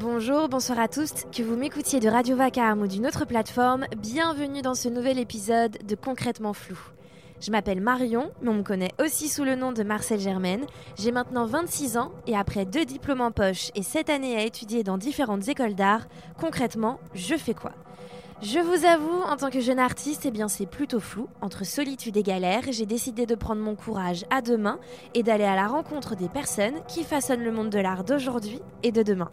Bonjour, bonsoir à tous, que vous m'écoutiez de Radio Vacarme ou d'une autre plateforme, bienvenue dans ce nouvel épisode de Concrètement Flou. Je m'appelle Marion, mais on me connaît aussi sous le nom de Marcel Germaine. J'ai maintenant 26 ans et après deux diplômes en poche et 7 années à étudier dans différentes écoles d'art, concrètement, je fais quoi? Je vous avoue, en tant que jeune artiste, eh bien c'est plutôt flou. Entre solitude et galère, j'ai décidé de prendre mon courage à deux mains et d'aller à la rencontre des personnes qui façonnent le monde de l'art d'aujourd'hui et de demain.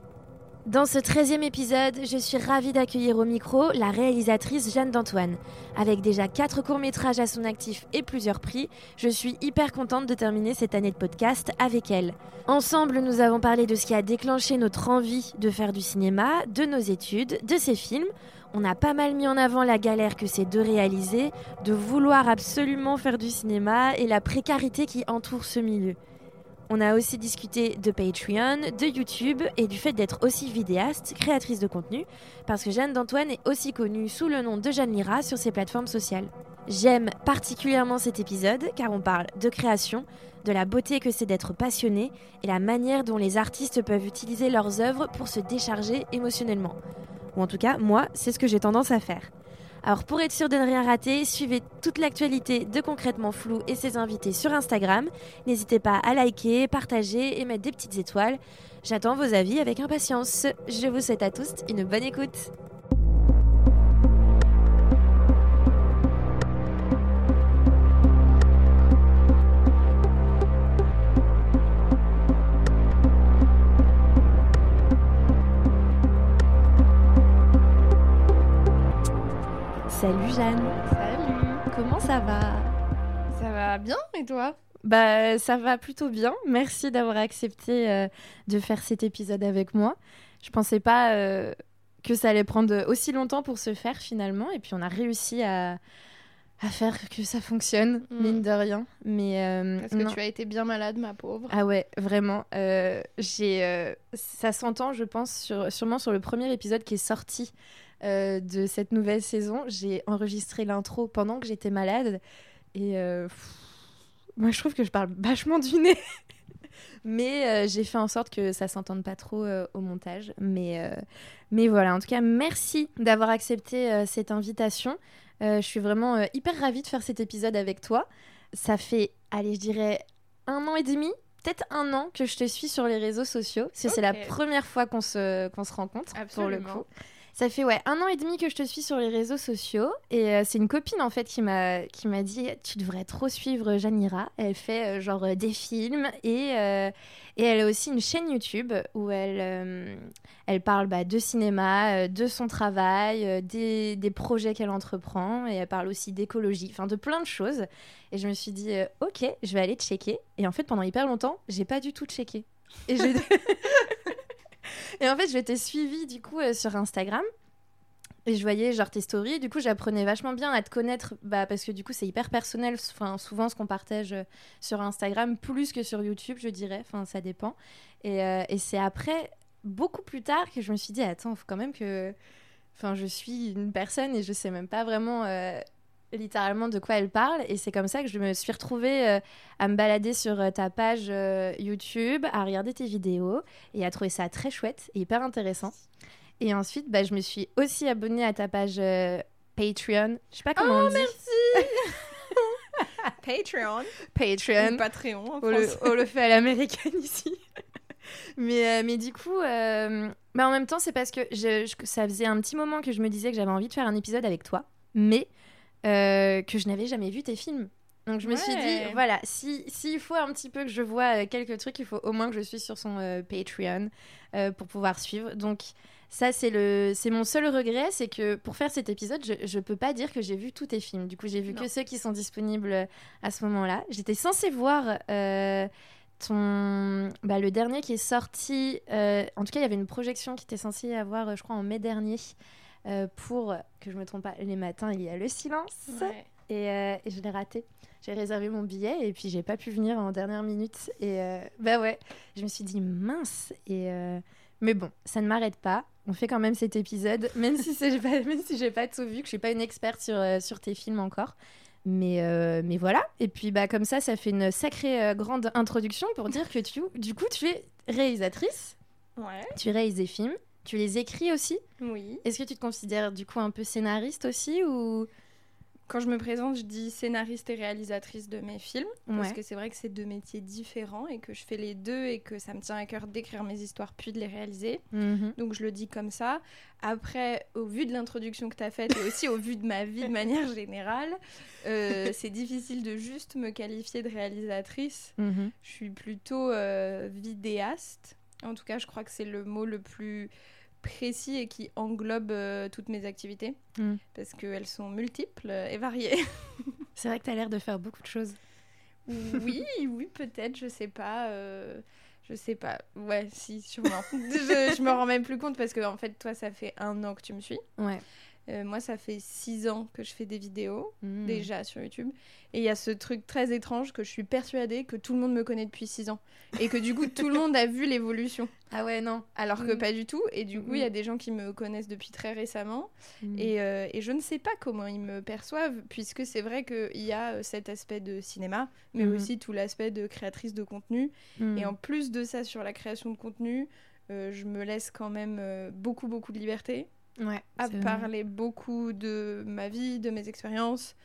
Dans ce 13e épisode, je suis ravie d'accueillir au micro la réalisatrice Jeanne d'Antoine. Avec déjà 4 courts-métrages à son actif et plusieurs prix, je suis hyper contente de terminer cette année de podcast avec elle. Ensemble, nous avons parlé de ce qui a déclenché notre envie de faire du cinéma, de nos études, de ses films. On a pas mal mis en avant la galère que c'est de réaliser, de vouloir absolument faire du cinéma et la précarité qui entoure ce milieu. On a aussi discuté de Patreon, de YouTube et du fait d'être aussi vidéaste, créatrice de contenu, parce que Jeanne d'Antoine est aussi connue sous le nom de Jeanne Lira sur ses plateformes sociales. J'aime particulièrement cet épisode car on parle de création, de la beauté que c'est d'être passionné et la manière dont les artistes peuvent utiliser leurs œuvres pour se décharger émotionnellement. Ou en tout cas, moi, c'est ce que j'ai tendance à faire. Alors pour être sûr de ne rien rater, suivez toute l'actualité de Concrètement Flou et ses invités sur Instagram. N'hésitez pas à liker, partager et mettre des petites étoiles. J'attends vos avis avec impatience. Je vous souhaite à tous une bonne écoute. Salut Jeanne. Salut. Comment ça va? Ça va bien et toi? Bah ça va plutôt bien. Merci d'avoir accepté euh, de faire cet épisode avec moi. Je pensais pas euh, que ça allait prendre aussi longtemps pour se faire finalement et puis on a réussi à, à faire que ça fonctionne, Mm. mine de rien. Mais euh, Parce non. que tu as été bien malade, ma pauvre. Ah ouais, vraiment. Euh, j'ai, euh, ça s'entend, je pense, sur, sûrement sur le premier épisode qui est sorti euh, de cette nouvelle saison. J'ai enregistré l'intro pendant que j'étais malade. Et euh, pff, moi, je trouve que je parle vachement du nez. Mais euh, j'ai fait en sorte que ça s'entende pas trop au montage. Mais, mais voilà, en tout cas, merci d'avoir accepté cette invitation. Je suis vraiment hyper ravie de faire cet épisode avec toi. Ça fait, allez, je dirais un an et demi, peut-être un an que je te suis sur les réseaux sociaux. Parce que c'est la première fois qu'on se, qu'on se rencontre, pour le coup. Ça fait ouais un an et demi que je te suis sur les réseaux sociaux et euh, c'est une copine en fait qui m'a dit tu devrais trop suivre Janira. Elle fait euh, genre euh, des films et et elle a aussi une chaîne YouTube où elle elle parle bah, de cinéma, de son travail, des, des projets qu'elle entreprend et elle parle aussi d'écologie, enfin de plein de choses. Et je me suis dit ok je vais aller checker et en fait pendant hyper longtemps j'ai pas du tout checké. Et je et en fait, je t'ai suivi du coup euh, sur Instagram. Et je voyais genre tes stories, du coup j'apprenais vachement bien à te connaître, bah, parce que du coup c'est hyper personnel, enfin, souvent ce qu'on partage euh, sur Instagram, plus que sur YouTube je dirais, enfin ça dépend. Et, euh, et c'est après, beaucoup plus tard, que je me suis dit, attends, faut quand même que... Enfin je suis une personne et je sais même pas vraiment littéralement de quoi elle parle. Et c'est comme ça que je me suis retrouvée euh, à me balader sur euh, ta page euh, YouTube, à regarder tes vidéos et à trouver ça très chouette et hyper intéressant. Et ensuite, bah, je me suis aussi abonnée à ta page Patreon. Je sais pas comment on dit. Patreon. Patreon. Ou Patreon en On le, on le fait à l'américaine ici. mais, mais du coup, bah, en même temps, c'est parce que je, je- ça faisait un petit moment que je me disais que j'avais envie de faire un épisode avec toi, mais euh, que je n'avais jamais vu tes films. Donc je me suis dit, voilà, si s'il faut un petit peu que je vois euh, quelques trucs, il faut au moins que je suis sur son euh, Patreon euh, pour pouvoir suivre. Donc ça, c'est le, c'est mon seul regret, c'est que pour faire cet épisode, je, je peux pas dire que j'ai vu tous tes films. Du coup, j'ai vu Non. que ceux qui sont disponibles à ce moment-là. J'étais censée voir euh, ton, bah, le dernier qui est sorti. en tout cas, il y avait une projection qui était censée avoir, je crois, en mai dernier. Euh, pour que je me trompe pas, les matins, il y a le silence. Ouais. Et, euh, et je l'ai raté. J'ai réservé mon billet et puis j'ai pas pu venir en dernière minute. Et euh, bah ouais, je me suis dit mince. Et mais bon, ça ne m'arrête pas. On fait quand même cet épisode, même si c'est pas, même si j'ai pas tout vu, que je suis pas une experte sur sur tes films encore. Mais, euh, mais voilà. Et puis bah comme ça, ça fait une sacrée euh, grande introduction pour dire que tu, du coup, tu es réalisatrice. Ouais. Tu réalises des films. Tu les écris aussi Oui. Est-ce que tu te considères du coup un peu scénariste aussi ou Quand je me présente, je dis scénariste et réalisatrice de mes films. Parce que c'est vrai que c'est deux métiers différents et que je fais les deux et que ça me tient à cœur d'écrire mes histoires puis de les réaliser. Mhm. Donc je le dis comme ça. Après, au vu de l'introduction que tu as faite et aussi au vu de ma vie de manière générale, euh, c'est difficile de juste me qualifier de réalisatrice. Mhm. Je suis plutôt euh, vidéaste. En tout cas, je crois que c'est le mot le plus précis et qui englobe euh, toutes mes activités. Mm. Parce qu'elles sont multiples et variées. C'est vrai que tu as l'air de faire beaucoup de choses. oui, oui, peut-être, je sais pas. euh, je sais pas. Ouais, si, sûrement. je, je me rends même plus compte parce que, en fait, toi, ça fait un an que tu me suis. Ouais. Euh, moi, ça fait six ans que je fais des vidéos, Mm. déjà sur YouTube. Et il y a ce truc très étrange que je suis persuadée que tout le monde me connaît depuis six ans. Et que du coup, tout le monde a vu l'évolution. Ah ouais, non. Alors que Mm. pas du tout. Et du coup, il y a Mm. des gens qui me connaissent depuis très récemment. Mm. Et, euh, et je ne sais pas comment ils me perçoivent, puisque c'est vrai qu'il y a euh, cet aspect de cinéma, mais aussi tout l'aspect de créatrice de contenu. Et en plus de ça, sur la création de contenu, euh, je me laisse quand même beaucoup, beaucoup de liberté ouais, à parler beaucoup de ma vie, de mes expériences.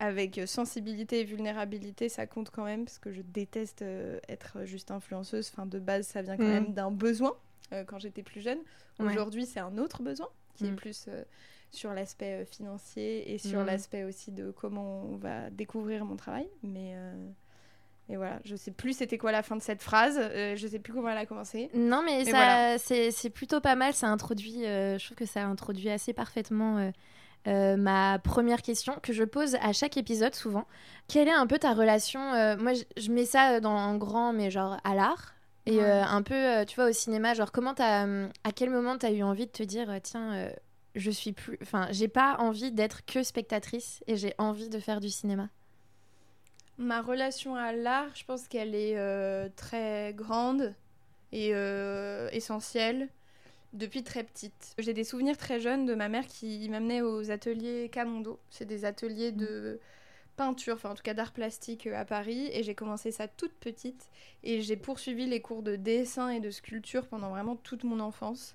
Avec euh, sensibilité et vulnérabilité, ça compte quand même, parce que je déteste euh, être juste influenceuse. Enfin, de base, ça vient quand Mhm. même d'un besoin euh, quand j'étais plus jeune. Ouais. Aujourd'hui, c'est un autre besoin qui est Mhm. plus euh, sur l'aspect financier et sur Mhm. l'aspect aussi de comment on va découvrir mon travail. Mais, mais voilà, je sais plus c'était quoi la fin de cette phrase, euh, je sais plus comment elle a commencé. Non, mais, Mais ça, voilà. c'est, plutôt pas mal. Ça introduit, euh, je trouve que ça introduit assez parfaitement euh, ma première question que je pose à chaque épisode souvent. Quelle est un peu ta relation Moi, je, mets ça dans en grand, mais genre à l'art. Et Ouais. un peu, tu vois, au cinéma, genre comment hum, à quel moment t'as eu envie de te dire, tiens, je suis plus, enfin, j'ai pas envie d'être que spectatrice et j'ai envie de faire du cinéma? Ma relation à l'art, je pense qu'elle est euh, très grande et euh, essentielle depuis très petite. J'ai des souvenirs très jeunes de ma mère qui m'amenait aux ateliers Camondo. C'est des ateliers de peinture, enfin en tout cas d'art plastique euh, à Paris. Et j'ai commencé ça toute petite. Et j'ai poursuivi les cours de dessin et de sculpture pendant vraiment toute mon enfance.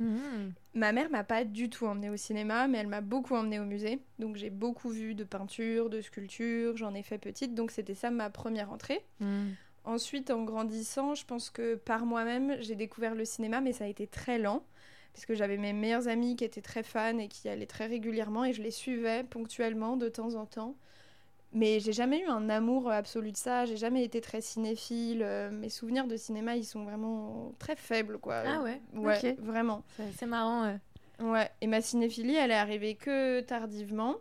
Ma mère m'a pas du tout emmenée au cinéma, mais elle m'a beaucoup emmenée au musée. Donc j'ai beaucoup vu de peinture, de sculpture, j'en ai fait petite, donc c'était ça ma première entrée. Mm. Ensuite, en grandissant, je pense que par moi-même, j'ai découvert le cinéma, mais ça a été très lent, puisque j'avais mes meilleurs amis qui étaient très fans et qui allaient très régulièrement, et je les suivais ponctuellement de temps en temps. Mais j'ai jamais eu un amour absolu de ça, j'ai jamais été très cinéphile. euh, Mes souvenirs de cinéma, ils sont vraiment très faibles, quoi. Ah ouais, Ouais, vraiment. C'est, c'est marrant. euh. Ouais, et ma cinéphilie, elle est arrivée que tardivement.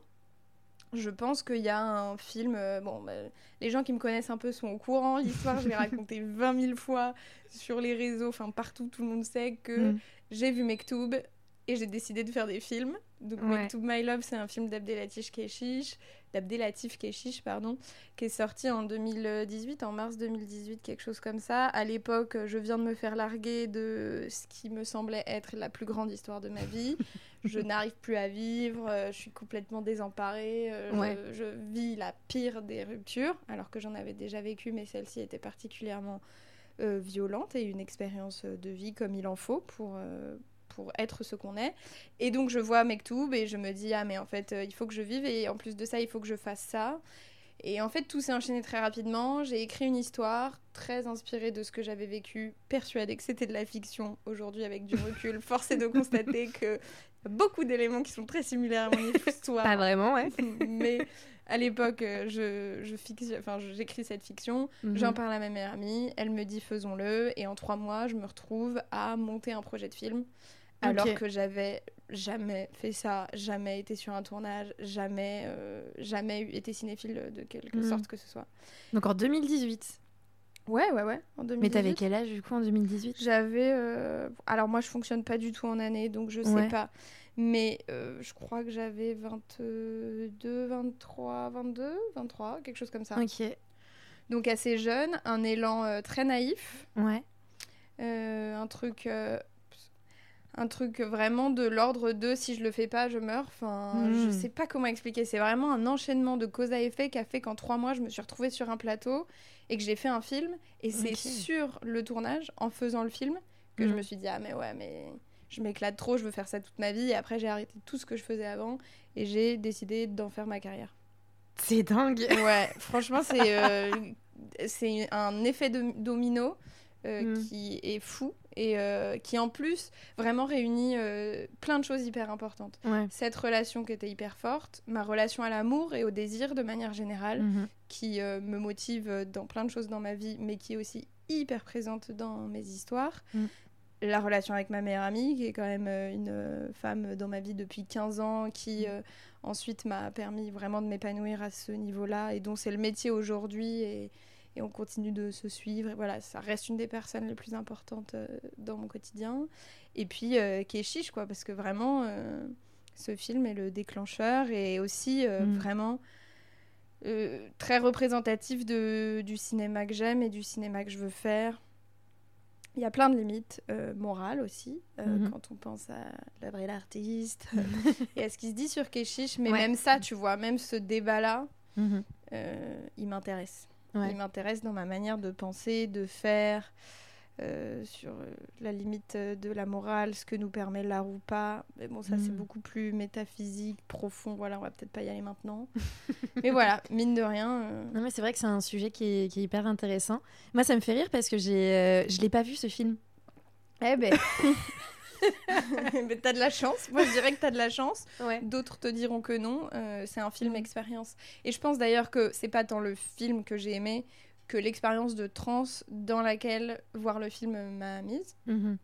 Je pense qu'il y a un film. euh, bon, bah, les gens qui me connaissent un peu sont au courant. L'histoire, je l'ai racontée 20 000 fois sur les réseaux, enfin partout, tout le monde sait que Mm. j'ai vu Mektoub et j'ai décidé de faire des films. Donc, Ouais. Mektoub My Love, c'est un film d'Abdelatif Keshish, d'Abdelatif Keshish, pardon, qui est sorti en 2018, en mars 2018, quelque chose comme ça. À l'époque, je viens de me faire larguer de ce qui me semblait être la plus grande histoire de ma vie. je n'arrive plus à vivre, euh, je suis complètement désemparée, euh, je- Ouais. je, vis la pire des ruptures, alors que j'en avais déjà vécu, mais celle-ci était particulièrement euh, violente et une expérience de vie comme il en faut pour, euh, pour être ce qu'on est. Et donc je vois Mektoub et je me dis, ah mais en fait, euh, il faut que je vive et en plus de ça, il faut que je fasse ça. Et en fait, tout s'est enchaîné très rapidement. J'ai écrit une histoire très inspirée de ce que j'avais vécu, persuadée que c'était de la fiction. Aujourd'hui, avec du recul, force est de constater que beaucoup d'éléments qui sont très similaires à mon histoire. Pas vraiment, ouais. Mais à l'époque, euh, je, je fixe- enfin, j'écris cette fiction, Mhm. j'en parle à ma meilleure amie, elle me dit faisons-le, et en trois mois, je me retrouve à monter un projet de film, alors que j'avais jamais fait ça, jamais été sur un tournage, jamais, euh, jamais été cinéphile de quelque Mhm. sorte que ce soit. Donc en 2018. Ouais, ouais, ouais. En 2018. Mais t'avais quel âge du coup en 2018 J'avais. euh, Alors, moi, je fonctionne pas du tout en année, donc je sais Ouais. pas. Mais euh, je crois que j'avais 22, 23, 22, 23, quelque chose comme ça. Ok. Donc, assez jeune, un élan très naïf, Ouais. un truc. Un truc vraiment de l'ordre de si je le fais pas, je meurs. Enfin, Mm. je sais pas comment expliquer. C'est vraiment un enchaînement de cause à effet qui a fait qu'en trois mois, je me suis retrouvée sur un plateau et que j'ai fait un film. Et c'est sur le tournage, en faisant le film, que je Mm. me suis dit, ah mais ouais, mais je m'éclate trop, je veux faire ça toute ma vie. Et après, j'ai arrêté tout ce que je faisais avant et j'ai décidé d'en faire ma carrière. C'est dingue. Ouais, franchement, c'est euh, c'est un effet de domino euh, Mm. qui est fou et euh, qui en plus vraiment réunit euh, plein de choses hyper importantes. Ouais. Cette relation qui était hyper forte, ma relation à l'amour et au désir de manière générale, Mhm. qui euh, me motive dans plein de choses dans ma vie, mais qui est aussi hyper présente dans mes histoires. Mm. La relation avec ma meilleure amie, qui est quand même une femme dans ma vie depuis 15 ans, qui Mm. ensuite m'a permis vraiment de m'épanouir à ce niveau-là, et dont c'est le métier aujourd'hui, et, et on continue de se suivre. Et voilà, ça reste une des personnes les plus importantes euh, dans mon quotidien. Et puis, euh, Keshish, quoi, parce que vraiment, euh, ce film est le déclencheur, et aussi Mm. vraiment euh, très représentatif de, du cinéma que j'aime et du cinéma que je veux faire. Il y a plein de limites euh, morales aussi, euh, Mhm. quand on pense à l'œuvre et l'artiste, et à ce qui se dit sur Keshish. Mais Ouais. même ça, tu vois, même ce débat-là, Mhm. euh, il m'intéresse. Ouais. Il m'intéresse dans ma manière de penser, de faire, euh, sur euh, la limite euh, de la morale, ce que nous permet l'art ou pas. Mais bon, ça, c'est Mm. beaucoup plus métaphysique, profond. Voilà, on va peut-être pas y aller maintenant. Mais voilà, mine de rien. euh, Non mais c'est vrai que c'est un sujet qui est, qui est hyper intéressant. Moi ça me fait rire parce que j'ai, euh, je l'ai pas vu ce film. Eh ben. Mais t'as de la chance. Moi, je dirais que t'as de la chance. Ouais. D'autres te diront que non. Euh, c'est un film Mhm. expérience. Et je pense d'ailleurs que c'est pas tant le film que j'ai aimé que l'expérience de trance dans laquelle voir le film m'a mise. Mhm.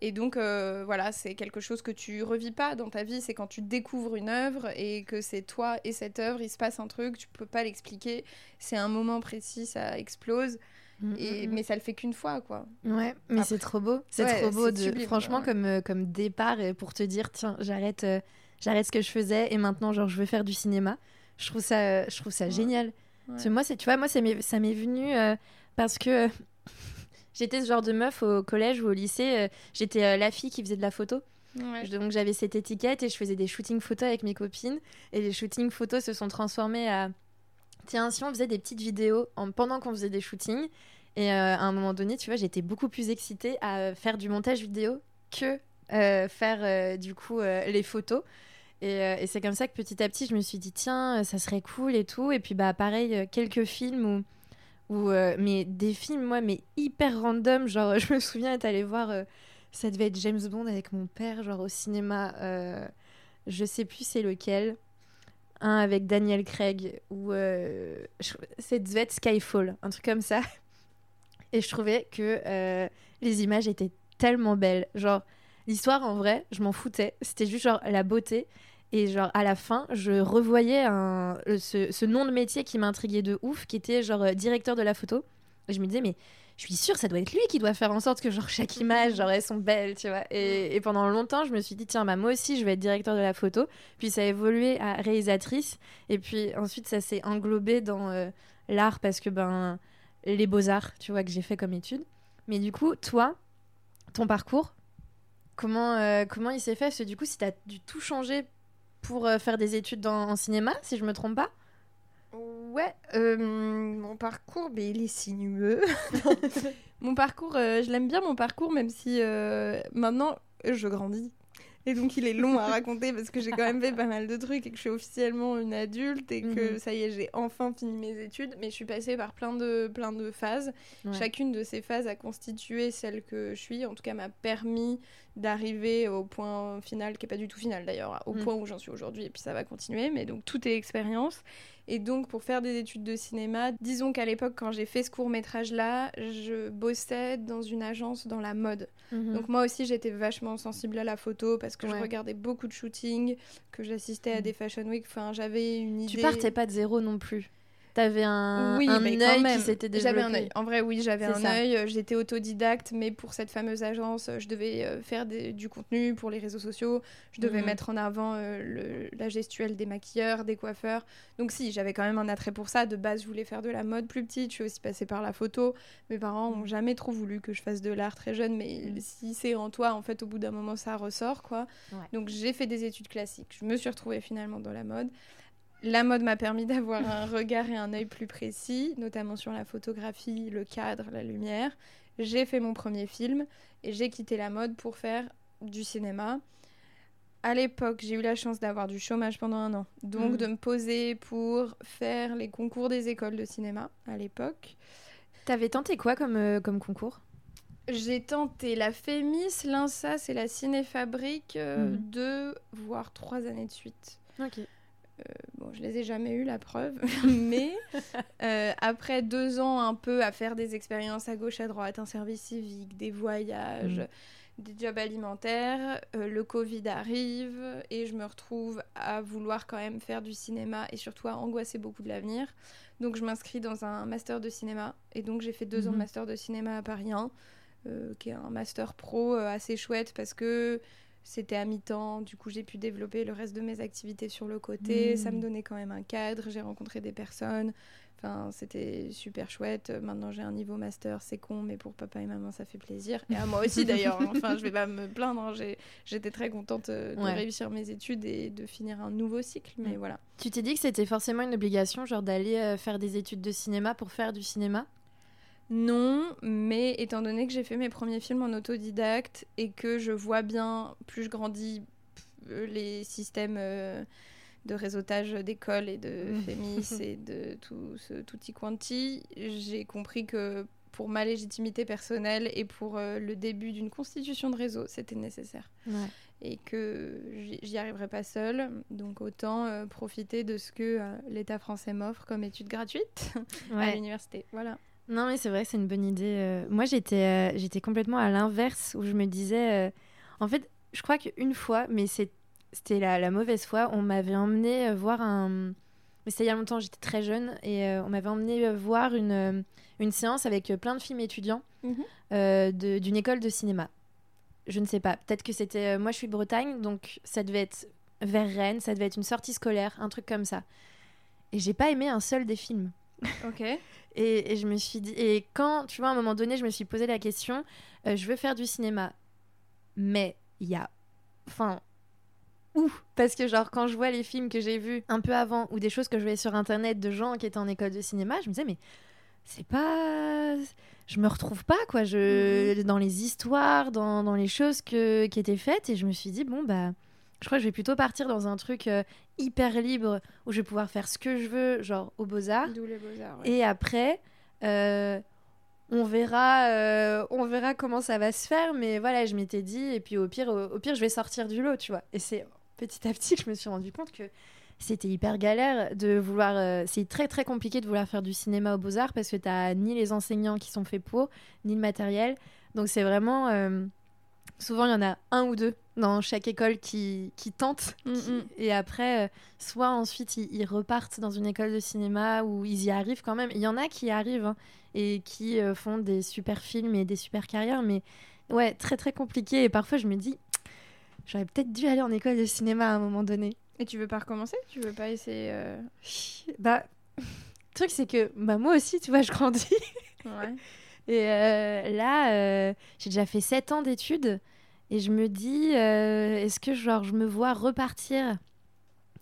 Et donc, euh, voilà, c'est quelque chose que tu revis pas dans ta vie. C'est quand tu découvres une œuvre et que c'est toi et cette œuvre, il se passe un truc, tu peux pas l'expliquer. C'est un moment précis, ça explose. Mhm. Et... Mais ça le fait qu'une fois, quoi. Ouais, mais c'est trop beau. C'est Ouais, trop beau de sublime, franchement ouais. comme euh, comme départ pour te dire tiens, j'arrête euh, j'arrête ce que je faisais et maintenant genre je veux faire du cinéma. Je trouve ça euh, je trouve ça Ouais. génial. Parce que moi c'est tu vois moi ça m'est ça m'est venu euh, parce que j'étais ce genre de meuf au collège ou au lycée, j'étais la fille qui faisait de la photo. Ouais. Donc j'avais cette étiquette et je faisais des shootings photos avec mes copines. Et les shootings photos se sont transformés à... Tiens, si on faisait des petites vidéos en... pendant qu'on faisait des shootings. Et euh, à un moment donné, tu vois, j'étais beaucoup plus excitée à faire du montage vidéo que euh, faire euh, du coup les photos. Et, c'est comme ça que petit à petit, je me suis dit, tiens, ça serait cool et tout. Et puis, bah, pareil, quelques films euh, mais des films, moi, mais hyper random. Genre, je me souviens être allée voir, ça devait être James Bond avec mon père, genre au cinéma. je sais plus c'est lequel. Un avec Daniel Craig, ou euh, ça devait Skyfall, un truc comme ça. Et je trouvais que euh, les images étaient tellement belles. Genre, l'histoire en vrai, je m'en foutais. C'était juste genre la beauté. Et genre, à la fin, je revoyais un, euh, ce, ce nom de métier qui m'intriguait de ouf, qui était genre directeur de la photo. Et je me disais, mais je suis sûre, ça doit être lui qui doit faire en sorte que genre chaque image, genre elles sont belles, tu vois. Et, et pendant longtemps, je me suis dit, tiens, bah moi aussi, je vais être directeur de la photo. Puis ça a évolué à réalisatrice. Et puis ensuite, ça s'est englobé dans euh, l'art parce que ben les beaux-arts, tu vois, que j'ai fait comme étude. Mais du coup, toi, ton parcours, comment, euh, comment il s'est fait? Parce que du coup, si tu as dû tout changer pour euh, faire des études dans, en cinéma, si je me trompe pas Ouais, euh, mon parcours, mais il est sinueux. mon parcours, euh, je l'aime bien mon parcours, même si euh, maintenant je grandis. Et donc il est long à raconter parce que j'ai quand même fait pas mal de trucs et que je suis officiellement une adulte et que Mhm. ça y est, j'ai enfin fini mes études. Mais je suis passée par plein de, plein de phases. Ouais. Chacune de ces phases a constitué celle que je suis, en tout cas m'a permis d'arriver au point final, qui est pas du tout final d'ailleurs, au Mm. point où j'en suis aujourd'hui, et puis ça va continuer, mais donc tout est expérience. Et donc pour faire des études de cinéma, disons qu'à l'époque quand j'ai fait ce court métrage là, je bossais dans une agence dans la mode. Mhm. Donc moi aussi j'étais vachement sensible à la photo parce que Ouais. je regardais beaucoup de shootings, que j'assistais à Mm. des fashion week, enfin j'avais une idée. tu partais pas de zéro non plus. T'avais un, Oui, un mais quand œil qui même, s'était développé. J'avais un œil. En vrai, oui, j'avais un ça. œil. Euh, J'étais autodidacte, mais pour cette fameuse agence, euh, je devais euh, faire des- du contenu pour les réseaux sociaux. Je devais Mhm. mettre en avant euh, le- la gestuelle des maquilleurs, des coiffeurs. Donc si, j'avais quand même un attrait pour ça. De base, je voulais faire de la mode plus petite. Je suis aussi passée par la photo. Mes parents ont jamais trop voulu que je fasse de l'art très jeune, mais Mhm. si c'est en toi, en fait, au bout d'un moment, ça ressort, quoi. Ouais. Donc j'ai fait des études classiques. Je me suis retrouvée finalement dans la mode. La mode m'a permis d'avoir un regard et un œil plus précis, notamment sur la photographie, le cadre, la lumière. J'ai fait mon premier film et j'ai quitté la mode pour faire du cinéma. À l'époque, j'ai eu la chance d'avoir du chômage pendant un an, donc Mhm. de me poser pour faire les concours des écoles de cinéma à l'époque. T'avais tenté quoi comme, euh, comme concours? J'ai tenté la FEMIS, l'INSAS et la Cinéfabrique euh, Mhm. deux, voire trois années de suite. Ok. Bon, je les ai jamais eu, la preuve. Mais euh, après deux ans un peu à faire des expériences à gauche, à droite, un service civique, des voyages, Mhm. des jobs alimentaires, euh, le Covid arrive et je me retrouve à vouloir quand même faire du cinéma et surtout à angoisser beaucoup de l'avenir. Donc je m'inscris dans un master de cinéma et donc j'ai fait deux ans de Mhm. master de cinéma à Paris 1, euh, qui est un master pro euh, assez chouette parce que c'était à mi-temps, du coup j'ai pu développer le reste de mes activités sur le côté, ça me donnait quand même un cadre, j'ai rencontré des personnes, enfin c'était super chouette. Maintenant j'ai un niveau master, c'est con, mais pour papa et maman ça fait plaisir, et à moi aussi d'ailleurs, hein. enfin je vais pas me plaindre, hein. J'ai- j'étais très contente euh, de Ouais. réussir mes études et de finir un nouveau cycle, mais Mm. voilà. Tu t'es dit que c'était forcément une obligation, genre d'aller euh, faire des études de cinéma pour faire du cinéma? Non, mais étant donné que j'ai fait mes premiers films en autodidacte et que je vois bien, plus je grandis, euh, les systèmes euh, de réseautage d'école et de Mm. Fémis et de tout ce tutti quanti, j'ai compris que pour ma légitimité personnelle et pour euh, le début d'une constitution de réseau, c'était nécessaire. Ouais. Et que j'y- j'y arriverai pas seule, donc autant profiter de ce que l'État français m'offre comme études gratuites à l'université. Voilà. Non, mais c'est vrai, c'est une bonne idée. euh. Moi, j'étais euh, j'étais complètement à l'inverse, où je me disais... euh, En fait, je crois qu'une fois, mais c'était la, la mauvaise fois, on m'avait emmené voir un... Mais c'était il y a longtemps, j'étais très jeune, et on m'avait emmené voir une, une séance avec plein de films étudiants Mhm. d'une école de cinéma. Je ne sais pas, peut-être que c'était... Moi, je suis de Bretagne, donc ça devait être vers Rennes, ça devait être une sortie scolaire, un truc comme ça. Et j'ai pas aimé un seul des films. Ok. Et, et je me suis dit, et quand, tu vois, à un moment donné, je me suis posé la question, euh, je veux faire du cinéma, mais il y a, enfin, où? Parce que genre, quand je vois les films que j'ai vus un peu avant, ou des choses que je voyais sur Internet de gens qui étaient en école de cinéma, je me disais, mais c'est pas... Je me retrouve pas, quoi, je... dans les histoires, dans, dans les choses que... qui étaient faites, et je me suis dit, bon, bah... Je crois que je vais plutôt partir dans un truc euh, hyper libre où je vais pouvoir faire ce que je veux, genre aux beaux-arts. D'où les beaux-arts. ouais. Et après, euh, on verra, euh, on verra comment ça va se faire. Mais voilà, je m'étais dit, et puis au pire, au, au pire, je vais sortir du lot, tu vois. Et c'est petit à petit que je me suis rendu compte que c'était hyper galère de vouloir. euh, c'est très très compliqué de vouloir faire du cinéma aux beaux arts parce que t'as ni les enseignants qui sont faits pour, ni le matériel. Donc c'est vraiment. euh, souvent, il y en a un ou deux dans chaque école qui, qui tentent. Mm, qui- mm. Et après, euh, soit ensuite ils, ils repartent dans une école de cinéma où ils y arrivent quand même. Il y en a qui y arrivent hein, et qui euh, font des super films et des super carrières, mais ouais, très très compliqué. Et parfois je me dis, j'aurais peut-être dû aller en école de cinéma à un moment donné. Et tu veux pas recommencer? Tu veux pas essayer euh, Bah, le truc c'est que bah, moi aussi, tu vois, je grandis. Ouais. Et euh, là, euh, j'ai déjà fait 7 ans d'études et je me dis, euh, est-ce que genre, je me vois repartir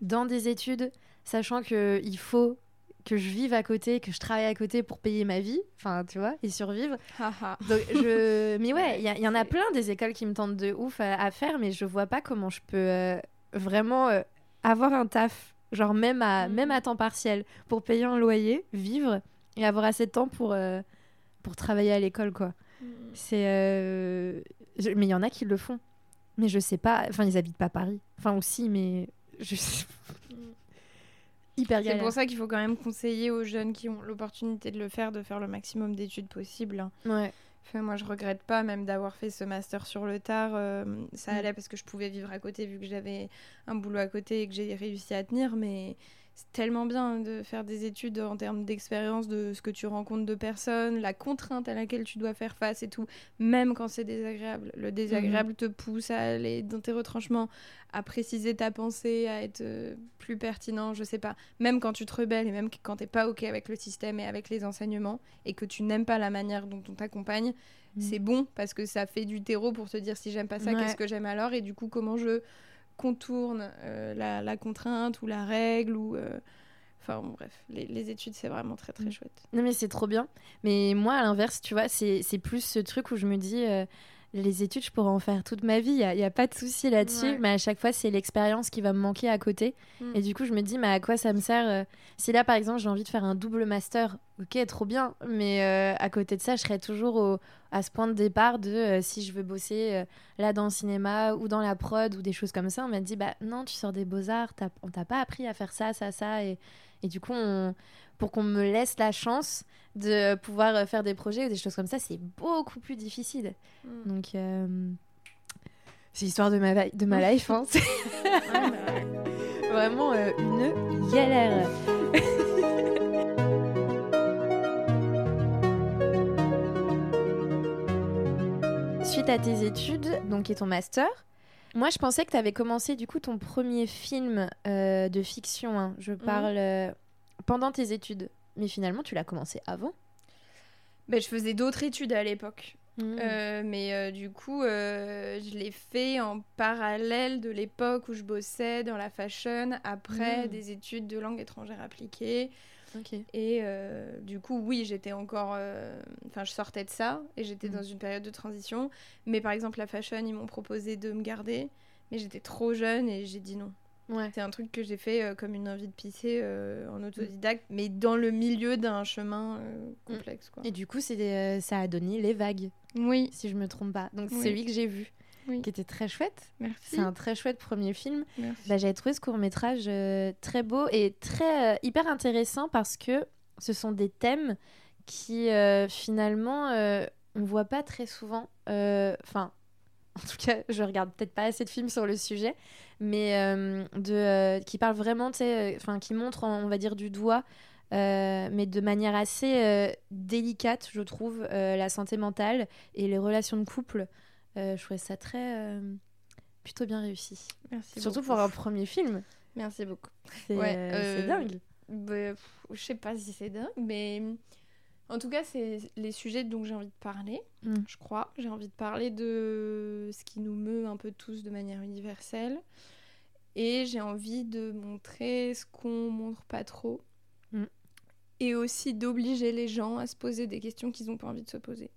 dans des études, sachant que il faut que je vive à côté, que je travaille à côté pour payer ma vie, enfin, tu vois, et survivre. Haha. Donc, je... Mais ouais, il y, en a plein des écoles qui me tentent de ouf à, à faire, mais je vois pas comment je peux euh, vraiment euh, avoir un taf, genre même à, Mhm. même à temps partiel, pour payer un loyer, vivre et avoir assez de temps pour, euh, pour travailler à l'école, quoi. C'est. euh, je- Mais il y en a qui le font. Mais je sais pas. Enfin, ils habitent pas Paris. Enfin, aussi, mais. Je sais... Hyper C'est pour ça qu'il faut quand même conseiller aux jeunes qui ont l'opportunité de le faire de faire le maximum d'études possible. Ouais. Enfin, moi, je regrette pas même d'avoir fait ce master sur le tard. euh, ça Mm. allait parce que je pouvais vivre à côté vu que j'avais un boulot à côté et que j'ai réussi à tenir. Mais c'est tellement bien de faire des études en termes d'expérience, de ce que tu rencontres de personnes, la contrainte à laquelle tu dois faire face et tout, même quand c'est désagréable. Le désagréable te pousse à aller dans tes retranchements, à préciser ta pensée, à être euh, plus pertinent, je sais pas. Même quand tu te rebelles et même quand t'es pas OK avec le système et avec les enseignements et que tu n'aimes pas la manière dont on t'accompagne, Mm. c'est bon parce que ça fait du terreau pour te dire si j'aime pas ça, Ouais. qu'est-ce que j'aime alors et du coup comment je contourne euh, la, la contrainte ou la règle ou euh, enfin bon, bref les, les études c'est vraiment très très Mm. chouette Non, mais c'est trop bien. Mais moi, à l'inverse, tu vois, c'est c'est plus ce truc où je me dis. euh, les études, je pourrais en faire toute ma vie. Il n'y a, pas de souci là-dessus. Mais à chaque fois, c'est l'expérience qui va me manquer à côté. Mm. Et du coup, je me dis, mais à quoi ça me sert euh, Si là, par exemple, j'ai envie de faire un double master, ok, trop bien. Mais euh, à côté de ça, je serais toujours à ce point de départ de euh, si je veux bosser là dans le cinéma ou dans la prod ou des choses comme ça. On m'a dit, bah non, tu sors des beaux-arts, on t'a pas appris à faire ça, ça, ça. Et, et du coup, pour qu'on me laisse la chance de pouvoir faire des projets ou des choses comme ça, c'est beaucoup plus difficile. Mm. Donc, euh, c'est l'histoire de ma, de ma life. Hein. Vraiment euh, une galère. Suite à tes études, donc et ton master, moi je pensais que tu avais commencé du coup ton premier film euh, de fiction. Hein. Je mm. parle pendant tes études. Mais finalement, tu l'as commencé avant ben, Je faisais d'autres études à l'époque. Mmh. Euh, mais euh, du coup, euh, je l'ai fait en parallèle de l'époque où je bossais dans la fashion, après mmh. des études de langue étrangère appliquée. Et du coup, oui, j'étais encore. Enfin, je sortais de ça et j'étais mmh. dans une période de transition. Mais par exemple, la fashion, ils m'ont proposé de me garder. Mais j'étais trop jeune et j'ai dit non. C'est un truc que j'ai fait euh, comme une envie de pisser euh, en autodidacte, mais dans le milieu d'un chemin euh, complexe. Quoi. Et du coup, c'est ça a donné Les Vagues. Oui. Si je me trompe pas. Donc, c'est celui que j'ai vu. qui était très chouette. Merci. C'est un très chouette premier film. Bah, J'avais trouvé ce court métrage très beau et très hyper intéressant parce que ce sont des thèmes qui finalement on voit pas très souvent. Enfin, en tout cas, je regarde peut-être pas assez de films sur le sujet, mais euh, de, euh, qui parle vraiment, euh, enfin, qui montre, on va dire, du doigt, mais de manière assez délicate, je trouve, la santé mentale et les relations de couple. je trouvais ça très. plutôt bien réussi. Merci Surtout pour un premier film. Merci beaucoup. C'est dingue. Bah, je sais pas si c'est dingue, mais en tout cas, c'est les sujets dont j'ai envie de parler, mm. je crois. J'ai envie de parler de ce qui nous meut un peu tous de manière universelle. Et j'ai envie de montrer ce qu'on montre pas trop. Mm. Et aussi d'obliger les gens à se poser des questions qu'ils n'ont pas envie de se poser.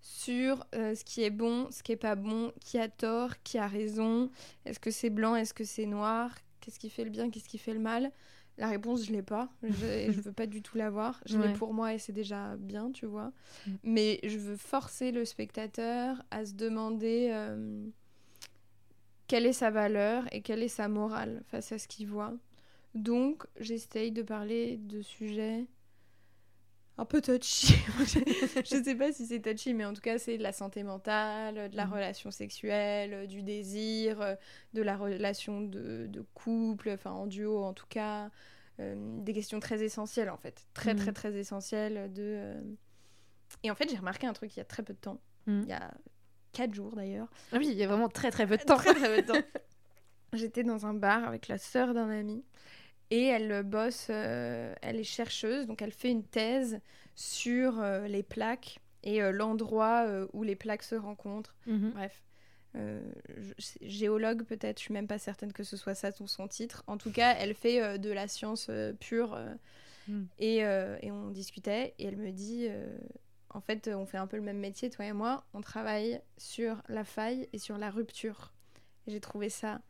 Sur euh, ce qui est bon, ce qui est pas bon, qui a tort, qui a raison, est-ce que c'est blanc, est-ce que c'est noir, qu'est-ce qui fait le bien, qu'est-ce qui fait le mal. La réponse, je l'ai pas. Je, je veux pas du tout l'avoir. Je l'ai pour moi et c'est déjà bien, tu vois. Mm. Mais je veux forcer le spectateur à se demander euh, quelle est sa valeur et quelle est sa morale face à ce qu'il voit. Donc, j'essaye de parler de sujets un peu touchy. je sais pas si c'est touchy, mais en tout cas, c'est de la santé mentale, de la mm. relation sexuelle, du désir, de la relation de, de couple, enfin en duo en tout cas. Euh, des questions très essentielles en fait. Très, très, mm. très essentielles. De, euh, Et en fait, j'ai remarqué un truc il y a très peu de temps. Mm. Il y a 4 jours d'ailleurs. Ah oui, il y a vraiment très, très peu de temps. très, très peu de temps. J'étais dans un bar avec la sœur d'un ami. Et elle bosse, euh, elle est chercheuse, donc elle fait une thèse sur euh, les plaques et euh, l'endroit où les plaques se rencontrent. Mhm. Bref. géologue peut-être, je suis même pas certaine que ce soit ça son titre. En tout cas, elle fait de la science pure mhm. et, et, on discutait et elle me dit, en fait, on fait un peu le même métier, toi et moi, on travaille sur la faille et sur la rupture. Et j'ai trouvé ça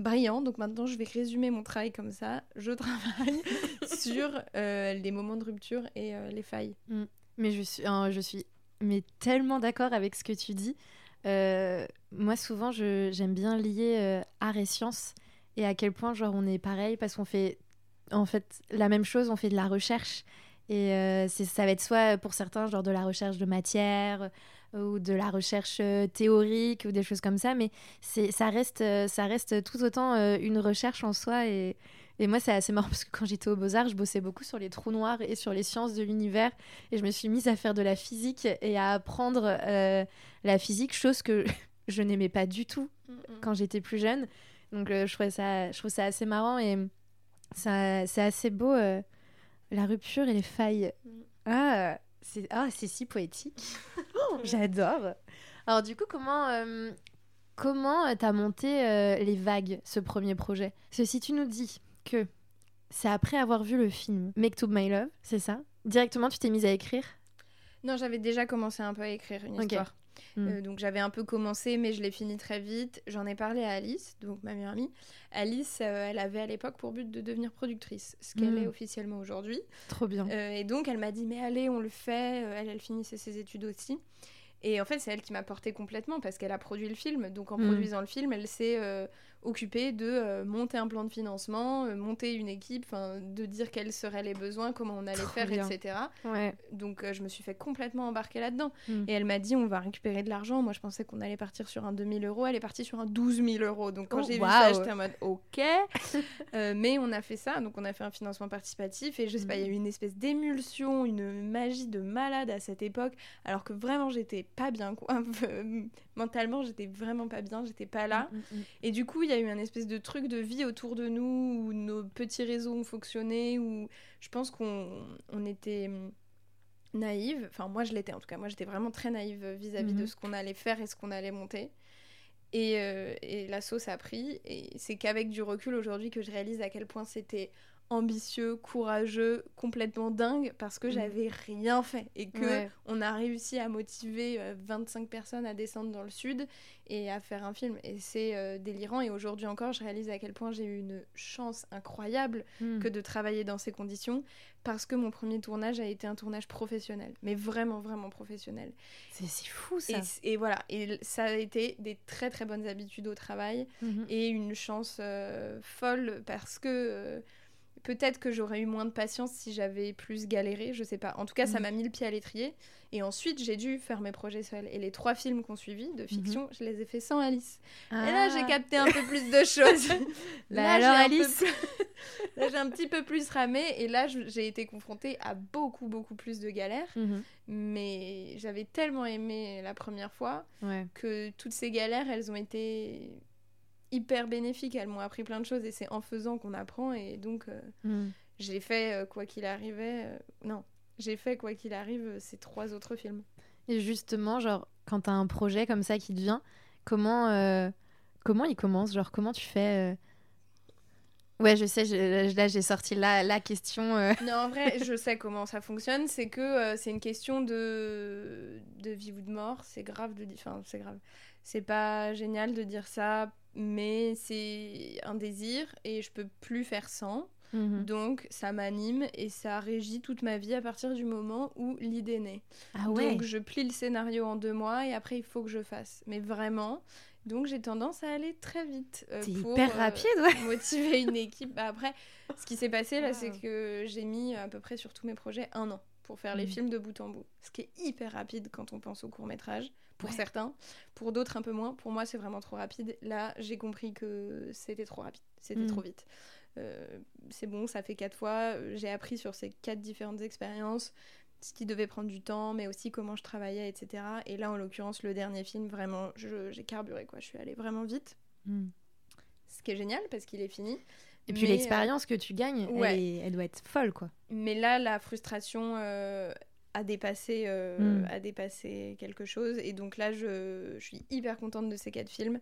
brillant. Donc maintenant, je vais résumer mon travail comme ça. Je travaille sur euh, les moments de rupture et euh, les failles. Mm. Mais je suis, hein, je suis mais tellement d'accord avec ce que tu dis. Euh, moi, souvent, j'aime bien lier art et science et à quel point genre on est pareil parce qu'on fait en fait la même chose, on fait de la recherche et ça va être soit pour certains genre de la recherche de matière, ou de la recherche euh, théorique ou des choses comme ça, mais c'est ça reste, euh, ça reste tout autant euh, une recherche en soi. Et, et moi, c'est assez marrant parce que quand j'étais au Beaux-Arts, je bossais beaucoup sur les trous noirs et sur les sciences de l'univers. Et je me suis mise à faire de la physique et à apprendre la physique, chose que je n'aimais pas du tout quand j'étais plus jeune. Donc je, trouvais ça, je trouve ça assez marrant et c'est assez beau, la rupture et les failles. Mm. Ah, c'est ah, si poétique. J'adore. Alors du coup, comment euh, comment euh, t'as monté euh, les vagues, ce premier projet? Parce que si tu nous dis que c'est après avoir vu le film Make to My Love, c'est ça? Directement, tu t'es mise à écrire? Non, j'avais déjà commencé un peu à écrire une histoire. Mm. Euh, donc j'avais un peu commencé, mais je l'ai fini très vite. J'en ai parlé à Alice, donc ma meilleure amie. Alice, euh, elle avait à l'époque pour but de devenir productrice, ce qu'elle Mm. est officiellement aujourd'hui. Trop bien. Euh, et donc elle m'a dit, mais allez, on le fait. Elle, elle finissait ses études aussi. Et en fait, c'est elle qui m'a porté complètement parce qu'elle a produit le film. Donc en Mm. produisant le film, elle s'est occupée de euh, monter un plan de financement, euh, monter une équipe, de dire quels seraient les besoins, comment on allait Trop faire, bien. etc. Ouais. Donc euh, je me suis fait complètement embarquer là-dedans. Mm. Et elle m'a dit on va récupérer de l'argent. Moi je pensais qu'on allait partir sur un 2000 euros. Elle est partie sur un 12 000 euros. Donc quand Oh, j'ai vu ça, j'étais en mode ok. Euh, mais on a fait ça. Donc on a fait un financement participatif. Et je sais pas, il y a eu une espèce d'émulsion, une magie de malade à cette époque. Alors que vraiment j'étais pas bien. Quoi. Mentalement j'étais vraiment pas bien. J'étais pas là. Mm, mm, mm. Et du coup, il y a eu un espèce de truc de vie autour de nous où nos petits réseaux ont fonctionné, où je pense qu'on on était naïve. Enfin, moi, je l'étais en tout cas. Moi, j'étais vraiment très naïve vis-à-vis de Mhm. ce qu'on allait faire et ce qu'on allait monter. Et, euh, et la sauce a pris. Et c'est qu'avec du recul aujourd'hui que je réalise à quel point c'était ambitieux, courageux, complètement dingue parce que Mhm. j'avais rien fait et que Ouais. on a réussi à motiver euh, 25 personnes à descendre dans le sud et à faire un film. Et c'est euh, délirant. Et aujourd'hui encore, je réalise à quel point j'ai eu une chance incroyable Mm. que de travailler dans ces conditions parce que mon premier tournage a été un tournage professionnel. Mais vraiment, vraiment professionnel. C'est fou ça. Et, et voilà. Et ça a été des très, très bonnes habitudes au travail Mhm. et une chance euh, folle parce que euh, peut-être que j'aurais eu moins de patience si j'avais plus galéré, je sais pas. En tout cas, ça Mm. m'a mis le pied à l'étrier et ensuite j'ai dû faire mes projets seuls. Et les trois films qu'on suivi de fiction, je les ai fait sans Alice. Et là, j'ai Ah. capté un peu plus de choses. Là, alors, peu Alice Là, j'ai un petit peu plus ramé et là, j'ai été confrontée à beaucoup, beaucoup plus de galères. Mhm. Mais j'avais tellement aimé la première fois Ouais. que toutes ces galères, elles ont été hyper bénéfiques. Elles m'ont appris plein de choses et c'est en faisant qu'on apprend. Et donc, euh, Mm. j'ai fait euh, quoi qu'il arrivait. euh, non, j'ai fait quoi qu'il arrive ces trois autres films. Et justement, genre, quand t'as un projet comme ça qui te vient, comment, comment il commence? Genre, comment tu fais Ouais, je sais, je- là, j'ai sorti la, la question. euh. Non, en vrai, je sais comment ça fonctionne. C'est que euh, c'est une question de... de vie ou de mort. C'est grave de dire. Enfin, c'est grave. C'est pas génial de dire ça, mais c'est un désir et je peux plus faire sans. Mhm. Donc, ça m'anime et ça régit toute ma vie à partir du moment où l'idée naît. Ah ouais Donc, je plie le scénario en deux mois et après, il faut que je fasse. Mais vraiment. Donc, j'ai tendance à aller très vite. euh, pour, hyper euh, rapide, ouais. motiver une équipe. Bah, après, ce qui s'est passé là, Wow. c'est que j'ai mis à peu près sur tous mes projets un an pour faire les Mhm. films de bout en bout. Ce qui est hyper rapide quand on pense au court métrage, pour Ouais. certains. Pour d'autres, un peu moins. Pour moi, c'est vraiment trop rapide. Là, j'ai compris que c'était trop rapide. C'était Mhm. trop vite. Euh, c'est bon, ça fait quatre fois. J'ai appris sur ces quatre différentes expériences ce qui devait prendre du temps, mais aussi comment je travaillais, etc. Et là, en l'occurrence, le dernier film, vraiment, j'ai carburé, quoi. Je suis allée vraiment vite. Mm. Ce qui est génial parce qu'il est fini. Et puis l'expérience que tu gagnes, ouais. elle, est- elle doit être folle, quoi. Mais là, la frustration euh, a, dépassé, euh, Mm. a dépassé quelque chose. Et donc là, je, je suis hyper contente de ces quatre films.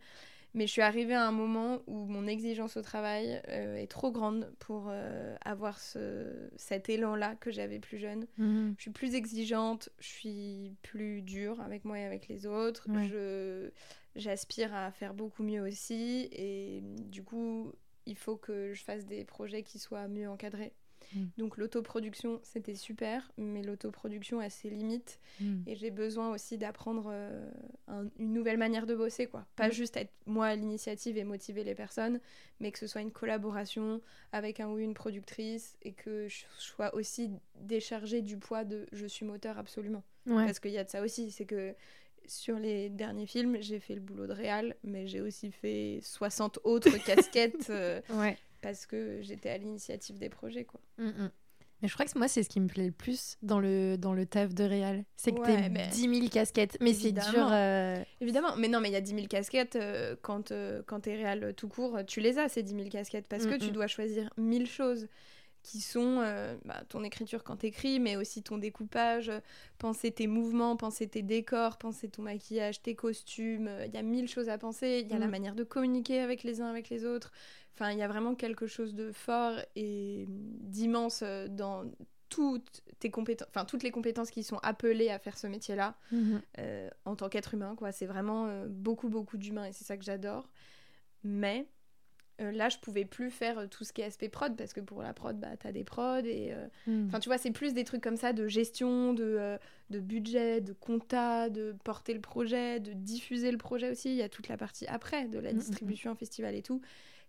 Mais je suis arrivée à un moment où mon exigence au travail euh, est trop grande pour euh, avoir ce, cet élan-là que j'avais plus jeune. Mhm. Je suis plus exigeante, je suis plus dure avec moi et avec les autres. Ouais. Je j'aspire à faire beaucoup mieux aussi et du coup, il faut que je fasse des projets qui soient mieux encadrés. Mm. Donc l'autoproduction, c'était super, mais l'autoproduction a ses limites Mm. et j'ai besoin aussi d'apprendre euh, un- une nouvelle manière de bosser quoi. Pas Mm. juste être moi à l'initiative et motiver les personnes, mais que ce soit une collaboration avec un ou une productrice et que je sois aussi déchargée du poids de je suis moteur absolument. Ouais. Parce qu'il y a de ça aussi, c'est que sur les derniers films, j'ai fait le boulot de réal, mais j'ai aussi fait 60 autres casquettes euh, ouais. Parce que j'étais à l'initiative des projets quoi. Mm, mm. Mais je crois que moi, c'est ce qui me plaît le plus dans le, dans le taf de réal. C'est que Ouais, t'es mais- 10 000 casquettes. Mais c'est dur. euh, Évidemment, mais non, mais il y a 10 000 casquettes euh, quand, euh, quand t'es réal tout court, tu les as ces 10 000 casquettes parce que Mm, tu mm. dois choisir 1000 choses qui sont euh, bah, ton écriture quand t'écris, mais aussi ton découpage, euh, penser tes mouvements, penser tes décors, penser ton maquillage, tes costumes. Il y a mille choses à penser. Il y a la Mm. manière de communiquer avec les uns avec les autres. Enfin, il y a vraiment quelque chose de fort et d'immense euh, dans toutes tes compétences, enfin toutes les compétences qui sont appelées à faire ce métier-là Mhm. euh, en tant qu'être humain. quoi. C'est vraiment euh, beaucoup, beaucoup d'humains et c'est ça que j'adore. Mais euh, là, je pouvais plus faire euh, tout ce qui est aspect prod parce que pour la prod, bah, t'as des prods et. euh, Mhm. Enfin, tu vois, c'est plus des trucs comme ça de gestion, de, euh, de budget, de compta, de porter le projet, de diffuser le projet aussi. Il y a toute la partie après, de la Mm, mm, distribution, festival et tout.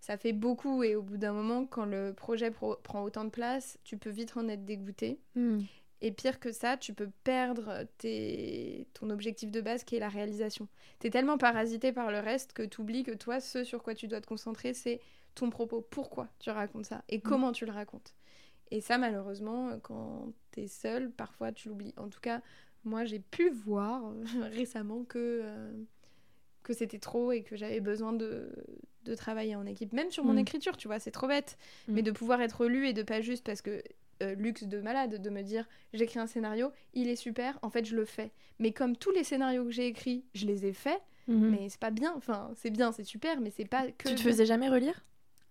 Ça fait beaucoup et au bout d'un moment, quand le projet pro- prend autant de place, tu peux vite en être dégoûté. Mhm. Et pire que ça, tu peux perdre tes... ton objectif de base qui est la réalisation. T'es tellement parasité par le reste que t'oublies que toi, ce sur quoi tu dois te concentrer, c'est ton propos. Pourquoi tu racontes ça et comment tu le racontes? Et ça, malheureusement, quand t'es seul, parfois tu l'oublies. En tout cas, moi, j'ai pu voir euh, récemment que, euh, que c'était trop et que j'avais besoin de, de travailler en équipe. Même sur mon Mm. écriture, tu vois, c'est trop bête. Mm. Mais de pouvoir être lu et de pas juste parce que euh, luxe de malade de me dire j'écris un scénario, il est super, en fait je le fais. Mais comme tous les scénarios que j'ai écrits, je les ai faits, Mhm. mais c'est pas bien. Enfin, c'est bien, c'est super, mais c'est pas que. Tu te faisais jamais relire?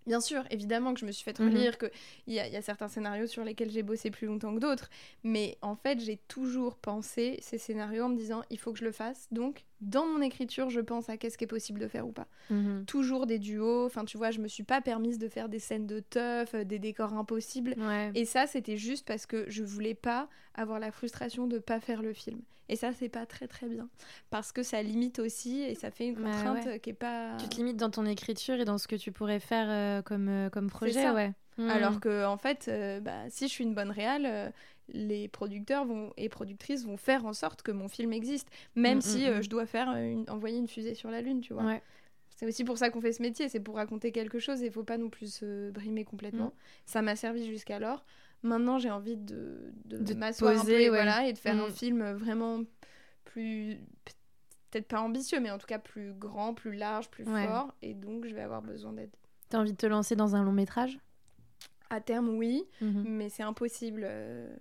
Bien sûr, évidemment que je me suis fait Mhm. relire, qu'il y, a- y a certains scénarios sur lesquels j'ai bossé plus longtemps que d'autres, mais en fait j'ai toujours pensé ces scénarios en me disant il faut que je le fasse, donc dans mon écriture je pense à qu'est-ce qui est possible de faire ou pas. Mhm. Toujours des duos, enfin tu vois, je me suis pas permise de faire des scènes de teuf, euh, des décors impossibles, Ouais. et ça c'était juste parce que je voulais pas avoir la frustration de pas faire le film. Et ça c'est pas très très bien, parce que ça limite aussi et ça fait une Bah contrainte ouais. qui est pas... Tu te limites dans ton écriture et dans ce que tu pourrais faire euh, comme, euh, comme projet, ça. ouais. Mhm. Alors que en fait, euh, bah, si je suis une bonne réale, euh, les producteurs vont, et productrices vont faire en sorte que mon film existe, même Mm, si mm, euh, mm. je dois faire une- envoyer une fusée sur la lune, tu vois. Ouais. C'est aussi pour ça qu'on fait ce métier, c'est pour raconter quelque chose et il faut pas non plus se brimer complètement. Ça m'a servi jusqu'alors. Maintenant, j'ai envie de, de, un peu et, ouais. voilà, et de faire un Mm. film vraiment plus peut-être pas ambitieux, mais en tout cas plus grand, plus large, plus Ouais. fort. Et donc, je vais avoir besoin d'aide. T'as envie de te lancer dans un long métrage? À terme, oui. Mhm. mais c'est impossible euh,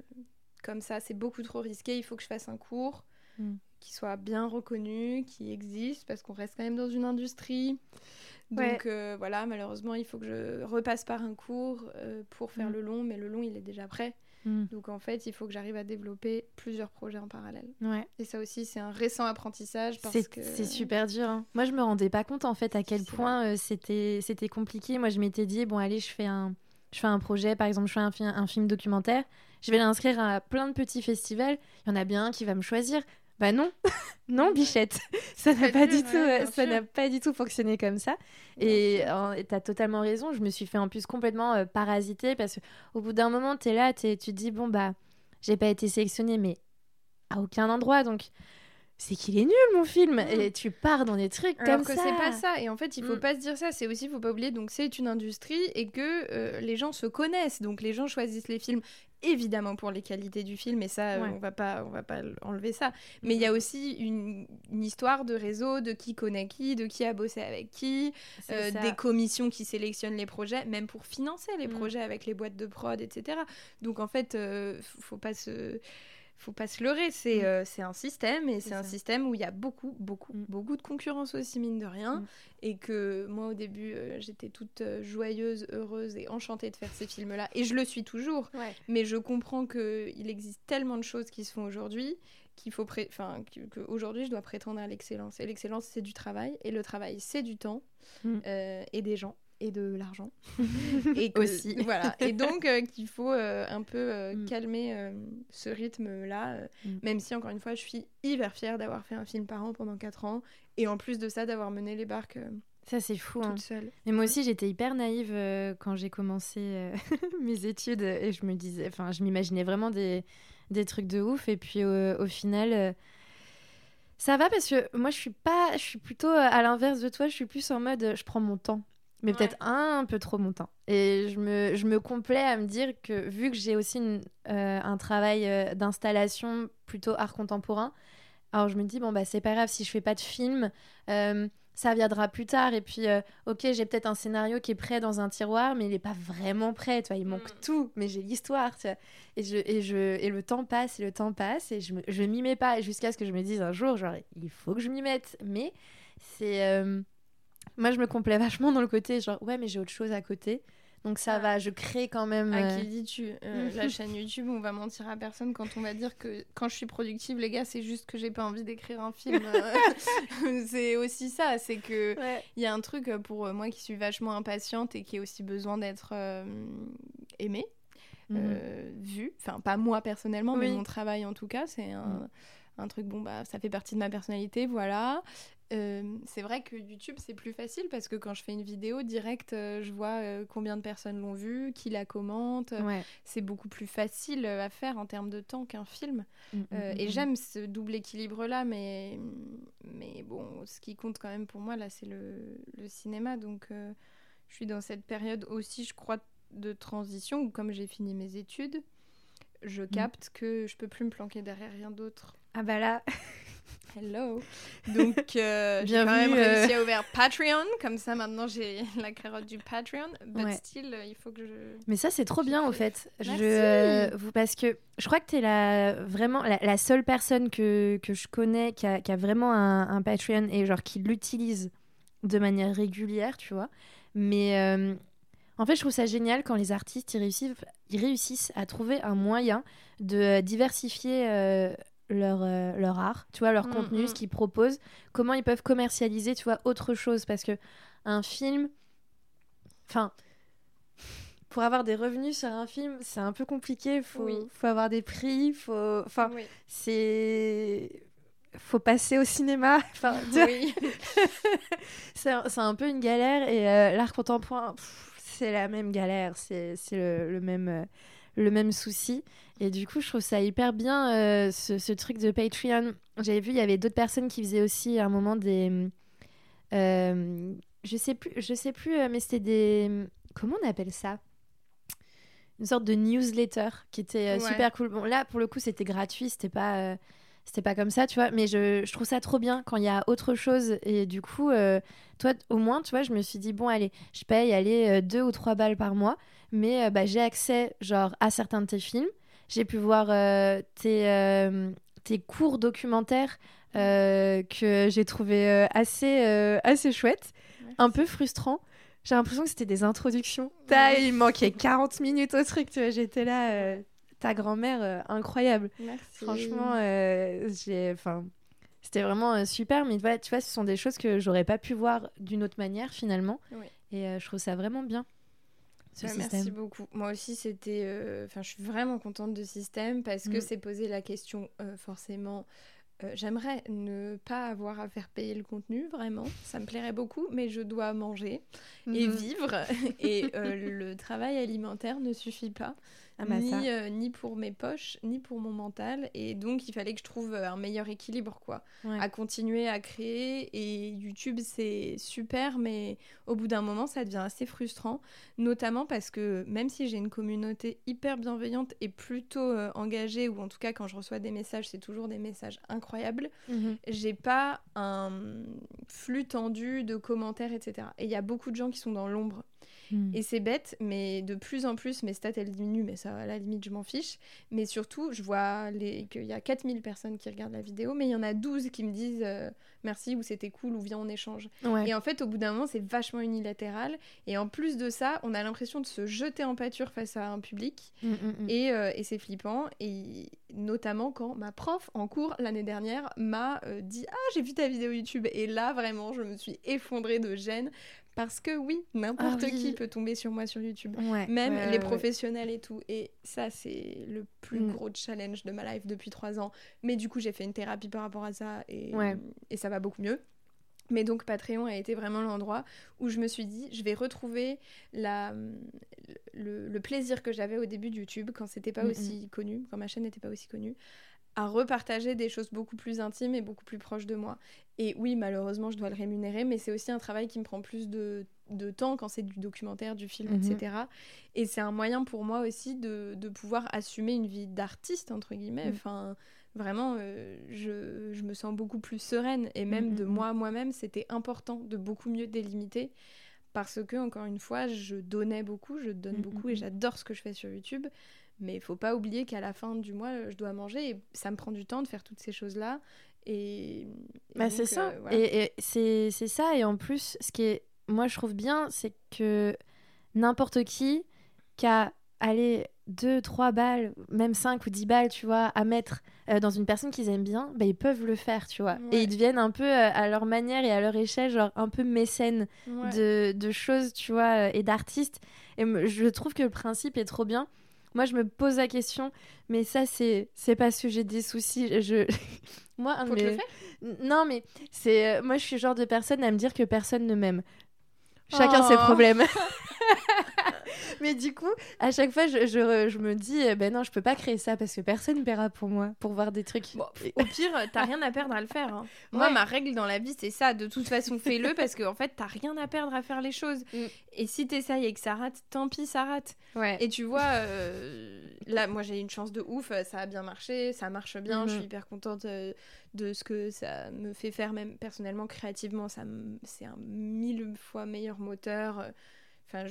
comme ça, c'est beaucoup trop risqué. Il faut que je fasse un cours Mm. Qui soit bien reconnu, qui existe, parce qu'on reste quand même dans une industrie. Donc Ouais. euh, voilà, malheureusement, il faut que je repasse par un cours euh, pour faire Mm. le long, mais le long, il est déjà prêt. Mhm. Donc en fait, il faut que j'arrive à développer plusieurs projets en parallèle. Ouais. Et ça aussi, c'est un récent apprentissage parce C'est que c'est super dur. hein. Moi, je me rendais pas compte en fait à quel point euh, c'était c'était compliqué. Moi, je m'étais dit bon, allez, je fais un je fais un projet, par exemple, je fais un, fi- un film documentaire. Je vais l'inscrire à plein de petits festivals. Il y en a bien un qui va me choisir. Bah non, non, bichette, ça n'a pas du tout, ouais, ça n'a pas du tout fonctionné comme ça. Bien Et euh, t'as totalement raison. Je me suis fait en plus complètement euh, parasiter parce que au bout d'un moment, t'es là, t'es- tu te dis bon bah, j'ai pas été sélectionnée, mais à aucun endroit. Donc c'est qu'il est nul mon film. Mm. Et tu pars dans des trucs Alors comme que ça. c'est pas ça. Et en fait, il faut Mm. pas se dire ça. C'est aussi, il faut pas oublier, donc c'est une industrie et que euh, les gens se connaissent. Donc les gens choisissent les films évidemment pour les qualités du film et ça, euh, Ouais. on va pas, on va pas enlever ça. Mais il y a aussi une, une histoire de réseau, de qui connaît qui, de qui a bossé avec qui, euh, des commissions qui sélectionnent les projets, même pour financer les Mm. projets avec les boîtes de prod, etc. Donc en fait, euh, faut pas se faut pas se leurrer, c'est Mm. euh, un système et C'est un système où il y a beaucoup, beaucoup, Mm. beaucoup de concurrence aussi, mine de rien. Mm. Et que moi, au début, euh, j'étais toute euh, joyeuse, heureuse et enchantée de faire ces films-là. Et je le suis toujours. Ouais. Mais je comprends qu'il existe tellement de choses qui se font aujourd'hui qu'il faut pré- enfin qu'aujourd'hui je dois prétendre à l'excellence et l'excellence c'est du travail et le travail c'est du temps euh, et des gens et de l'argent et que- Aussi. voilà et donc euh, qu'il faut euh, un peu euh, Mm. calmer euh, ce rythme là Mm. même si encore une fois je suis hyper fière d'avoir fait un film par an pendant 4 ans et en plus de ça d'avoir mené les barques Ça c'est fou. hein. toute seule Mais moi aussi, j'étais hyper naïve quand j'ai commencé mes études et je me disais, enfin, je m'imaginais vraiment des, des trucs de ouf. Et puis au, final, ça va parce que moi, je suis pas, je suis plutôt à l'inverse de toi. Je suis plus en mode, je prends mon temps, mais Ouais. peut-être un, peu trop mon temps. Et je me, je me complais à me dire que vu que j'ai aussi une- euh, un travail euh, d'installation plutôt art contemporain, alors je me dis bon bah c'est pas grave si je fais pas de film. euh, ça viendra plus tard. Et puis, euh, ok, j'ai peut-être un scénario qui est prêt dans un tiroir, mais il n'est pas vraiment prêt. Tu vois, il manque Mm. tout, mais j'ai l'histoire. tu vois. Et, je, et, je, et le temps passe, et le temps passe, et je, me, je m'y mets pas jusqu'à ce que je me dise un jour, genre, il faut que je m'y mette. Mais c'est. euh, Moi, je me complais vachement dans le côté, genre, ouais, mais j'ai autre chose à côté. Donc ça va, je crée quand même. À euh, qui dis-tu Euh, La chaîne YouTube, on va mentir à personne quand on va dire que quand je suis productive, les gars, c'est juste que j'ai pas envie d'écrire un film. C'est aussi ça, c'est que ouais. il y a un truc pour euh, moi qui suis vachement impatiente et qui a aussi besoin d'être euh, aimée, Mhm. euh, vue. Enfin, pas moi personnellement, mais mon travail en tout cas. C'est un, Mhm. un truc, bon, bah, ça fait partie de ma personnalité, voilà. Euh, c'est vrai que YouTube, c'est plus facile parce que quand je fais une vidéo direct, euh, je vois euh, combien de personnes l'ont vue, qui la commente. Ouais. C'est beaucoup plus facile à faire en termes de temps qu'un film. Mhm, Euh, mhm, et j'aime ce double équilibre-là, mais, mais bon, ce qui compte quand même pour moi, là, c'est le, le cinéma. Donc, je suis dans cette période aussi, je crois, de transition où, comme j'ai fini mes études, je Mm. capte que je peux plus me planquer derrière rien d'autre. Ah bah là, Hello Donc, euh, j'ai quand même euh. réussi à ouvrir Patreon. Comme ça, maintenant, j'ai la carotte du Patreon. But Ouais. still, euh, il faut que je... mais ça c'est trop bien au fait. Je, Merci. euh, vous, parce que je crois que tu es la, vraiment la, la seule personne que, que je connais qui a, qui a vraiment un, un Patreon et genre qui l'utilise de manière régulière, tu vois. Mais euh, en fait, je trouve ça génial quand les artistes ils réussissent, ils réussissent à trouver un moyen de diversifier leur, euh, leur art, tu vois, leur Mm, contenu, mm. ce qu'ils proposent, comment ils peuvent commercialiser, tu vois, autre chose. Parce que un film, enfin, pour avoir des revenus sur un film, c'est un peu compliqué. Faut, Oui. faut avoir des prix, faut, enfin, Oui. c'est, faut passer au cinéma. Enfin, Oui. c'est un, peu une galère et euh, l'art contemporain, c'est la même galère, c'est c'est le, le même, euh, le même souci. Et du coup, je trouve ça hyper bien euh, ce, ce truc de Patreon. J'avais vu, il y avait d'autres personnes qui faisaient aussi à un moment des. euh, je sais plus, je sais plus, euh, mais c'était des. Comment on appelle ça? Une sorte de newsletter qui était Ouais. super cool. Bon, là, pour le coup, c'était gratuit, c'était pas. c'était pas comme ça, tu vois, mais je, je trouve ça trop bien quand il y a autre chose. Et du coup, euh, toi, au moins, tu vois, je me suis dit, bon, allez, je paye, allez, euh, deux ou trois balles par mois, mais euh, bah, j'ai accès, genre, à certains de tes films. J'ai pu voir euh, tes, euh, tes courts documentaires que j'ai trouvé assez, assez chouettes, un peu frustrants. J'ai l'impression que c'était des introductions. Ouais. il manquait 40 minutes au truc, tu vois, j'étais là, euh, ta grand-mère, euh, incroyable. Merci. Franchement, euh, j'ai, enfin, c'était vraiment super. Mais voilà, tu vois, ce sont des choses que j'aurais pas pu voir d'une autre manière finalement. Et je trouve ça vraiment bien. Ce Ouais, système. merci beaucoup. Moi aussi, c'était. euh, Enfin, je suis vraiment contente de ce système parce que Mm. c'est posé la question euh, forcément. euh, J'aimerais ne pas avoir à faire payer le contenu, vraiment. Ça me plairait beaucoup, mais je dois manger et Mhm. vivre. et le travail alimentaire ne suffit pas. Ah bah ni, euh, ni pour mes poches, ni pour mon mental. Et donc, il fallait que je trouve euh, un meilleur équilibre, quoi. Ouais. À continuer à créer. Et YouTube, c'est super, mais au bout d'un moment, ça devient assez frustrant. Notamment parce que même si j'ai une communauté hyper bienveillante et plutôt euh, engagée, ou en tout cas, quand je reçois des messages, c'est toujours des messages incroyables, Mhm. j'ai pas un flux tendu de commentaires, etc. Et il y a beaucoup de gens qui sont dans l'ombre. Mhm. Et c'est bête, mais de plus en plus, mes stats, elles diminuent, mais ça, à la limite, je m'en fiche. Mais surtout, je vois les... qu'il y a 4000 personnes qui regardent la vidéo, mais il y en a 12 qui me disent euh, merci ou c'était cool ou viens, on échange. Ouais. Et en fait, au bout d'un moment, c'est vachement unilatéral. Et en plus de ça, on a l'impression de se jeter en pâture face à un public. Mhm. Et, euh, et c'est flippant. Et notamment quand ma prof en cours l'année dernière m'a euh, dit Ah, j'ai vu ta vidéo YouTube. Et là, vraiment, je me suis effondrée de gêne. Parce que oui, n'importe Ah oui. qui peut tomber sur moi sur YouTube. Ouais, Même ouais, les professionnels et tout. Et ça, c'est le plus Mm. gros challenge de ma life depuis trois ans. Mais du coup, j'ai fait une thérapie par rapport à ça et, ça va beaucoup mieux. Mais donc Patreon a été vraiment l'endroit où je me suis dit, je vais retrouver la, le, le plaisir que j'avais au début de YouTube quand c'était pas Mm, aussi connu, quand ma chaîne n'était pas aussi connue, à repartager des choses beaucoup plus intimes et beaucoup plus proches de moi. Et oui, malheureusement, je dois le rémunérer, mais c'est aussi un travail qui me prend plus de, de temps quand c'est du documentaire, du film, Mhm. etc. Et c'est un moyen pour moi aussi de, de pouvoir assumer une vie d'artiste, entre guillemets. Mm. Enfin, vraiment, euh, je, je me sens beaucoup plus sereine. Et même de mm, mm. moi, moi-même, c'était important de beaucoup mieux délimiter. Parce que, encore une fois, je donnais beaucoup, je donne beaucoup et j'adore ce que je fais sur YouTube. Mais il faut pas oublier qu'à la fin du mois, je dois manger et ça me prend du temps de faire toutes ces choses-là. Et, Bah, c'est ça. euh, voilà. Et, et c'est c'est ça. Et en plus, ce qui est, moi, je trouve bien, c'est que n'importe qui qui a allé 2, 3 balles, même 5 ou 10 balles, tu vois, à mettre euh, dans une personne qu'ils aiment bien, bah, ils peuvent le faire, tu vois. Ouais. Et ils deviennent un peu euh, à leur manière et à leur échelle, genre un peu mécènes Ouais. de, de choses, tu vois, et d'artistes. Et je trouve que le principe est trop bien. Moi, je me pose la question, mais ça, c'est c'est parce que j'ai des soucis. Je... moi, Faut le faire Non, mais c'est euh, moi, je suis le genre de personne à me dire que personne ne m'aime. Chacun ses Oh. problèmes. mais du coup, à chaque fois, je, je, je me dis, euh, ben non, je peux pas créer ça parce que personne ne paiera pour moi, pour voir des trucs. Bon, Au pire, t'as rien à perdre à le faire. hein. Moi, ma règle dans la vie, c'est ça. De toute façon, fais-le parce qu'en fait, t'as rien à perdre à faire les choses. Mm. Et si t'essayes et que ça rate, tant pis, ça rate. Ouais. Et tu vois, euh, là, moi, j'ai une chance de ouf. Ça a bien marché, ça marche bien. Je Mhm. suis hyper contente euh, de ce que ça me fait faire, même personnellement, créativement. Ça C'est un mille fois meilleur moteur. euh, Enfin,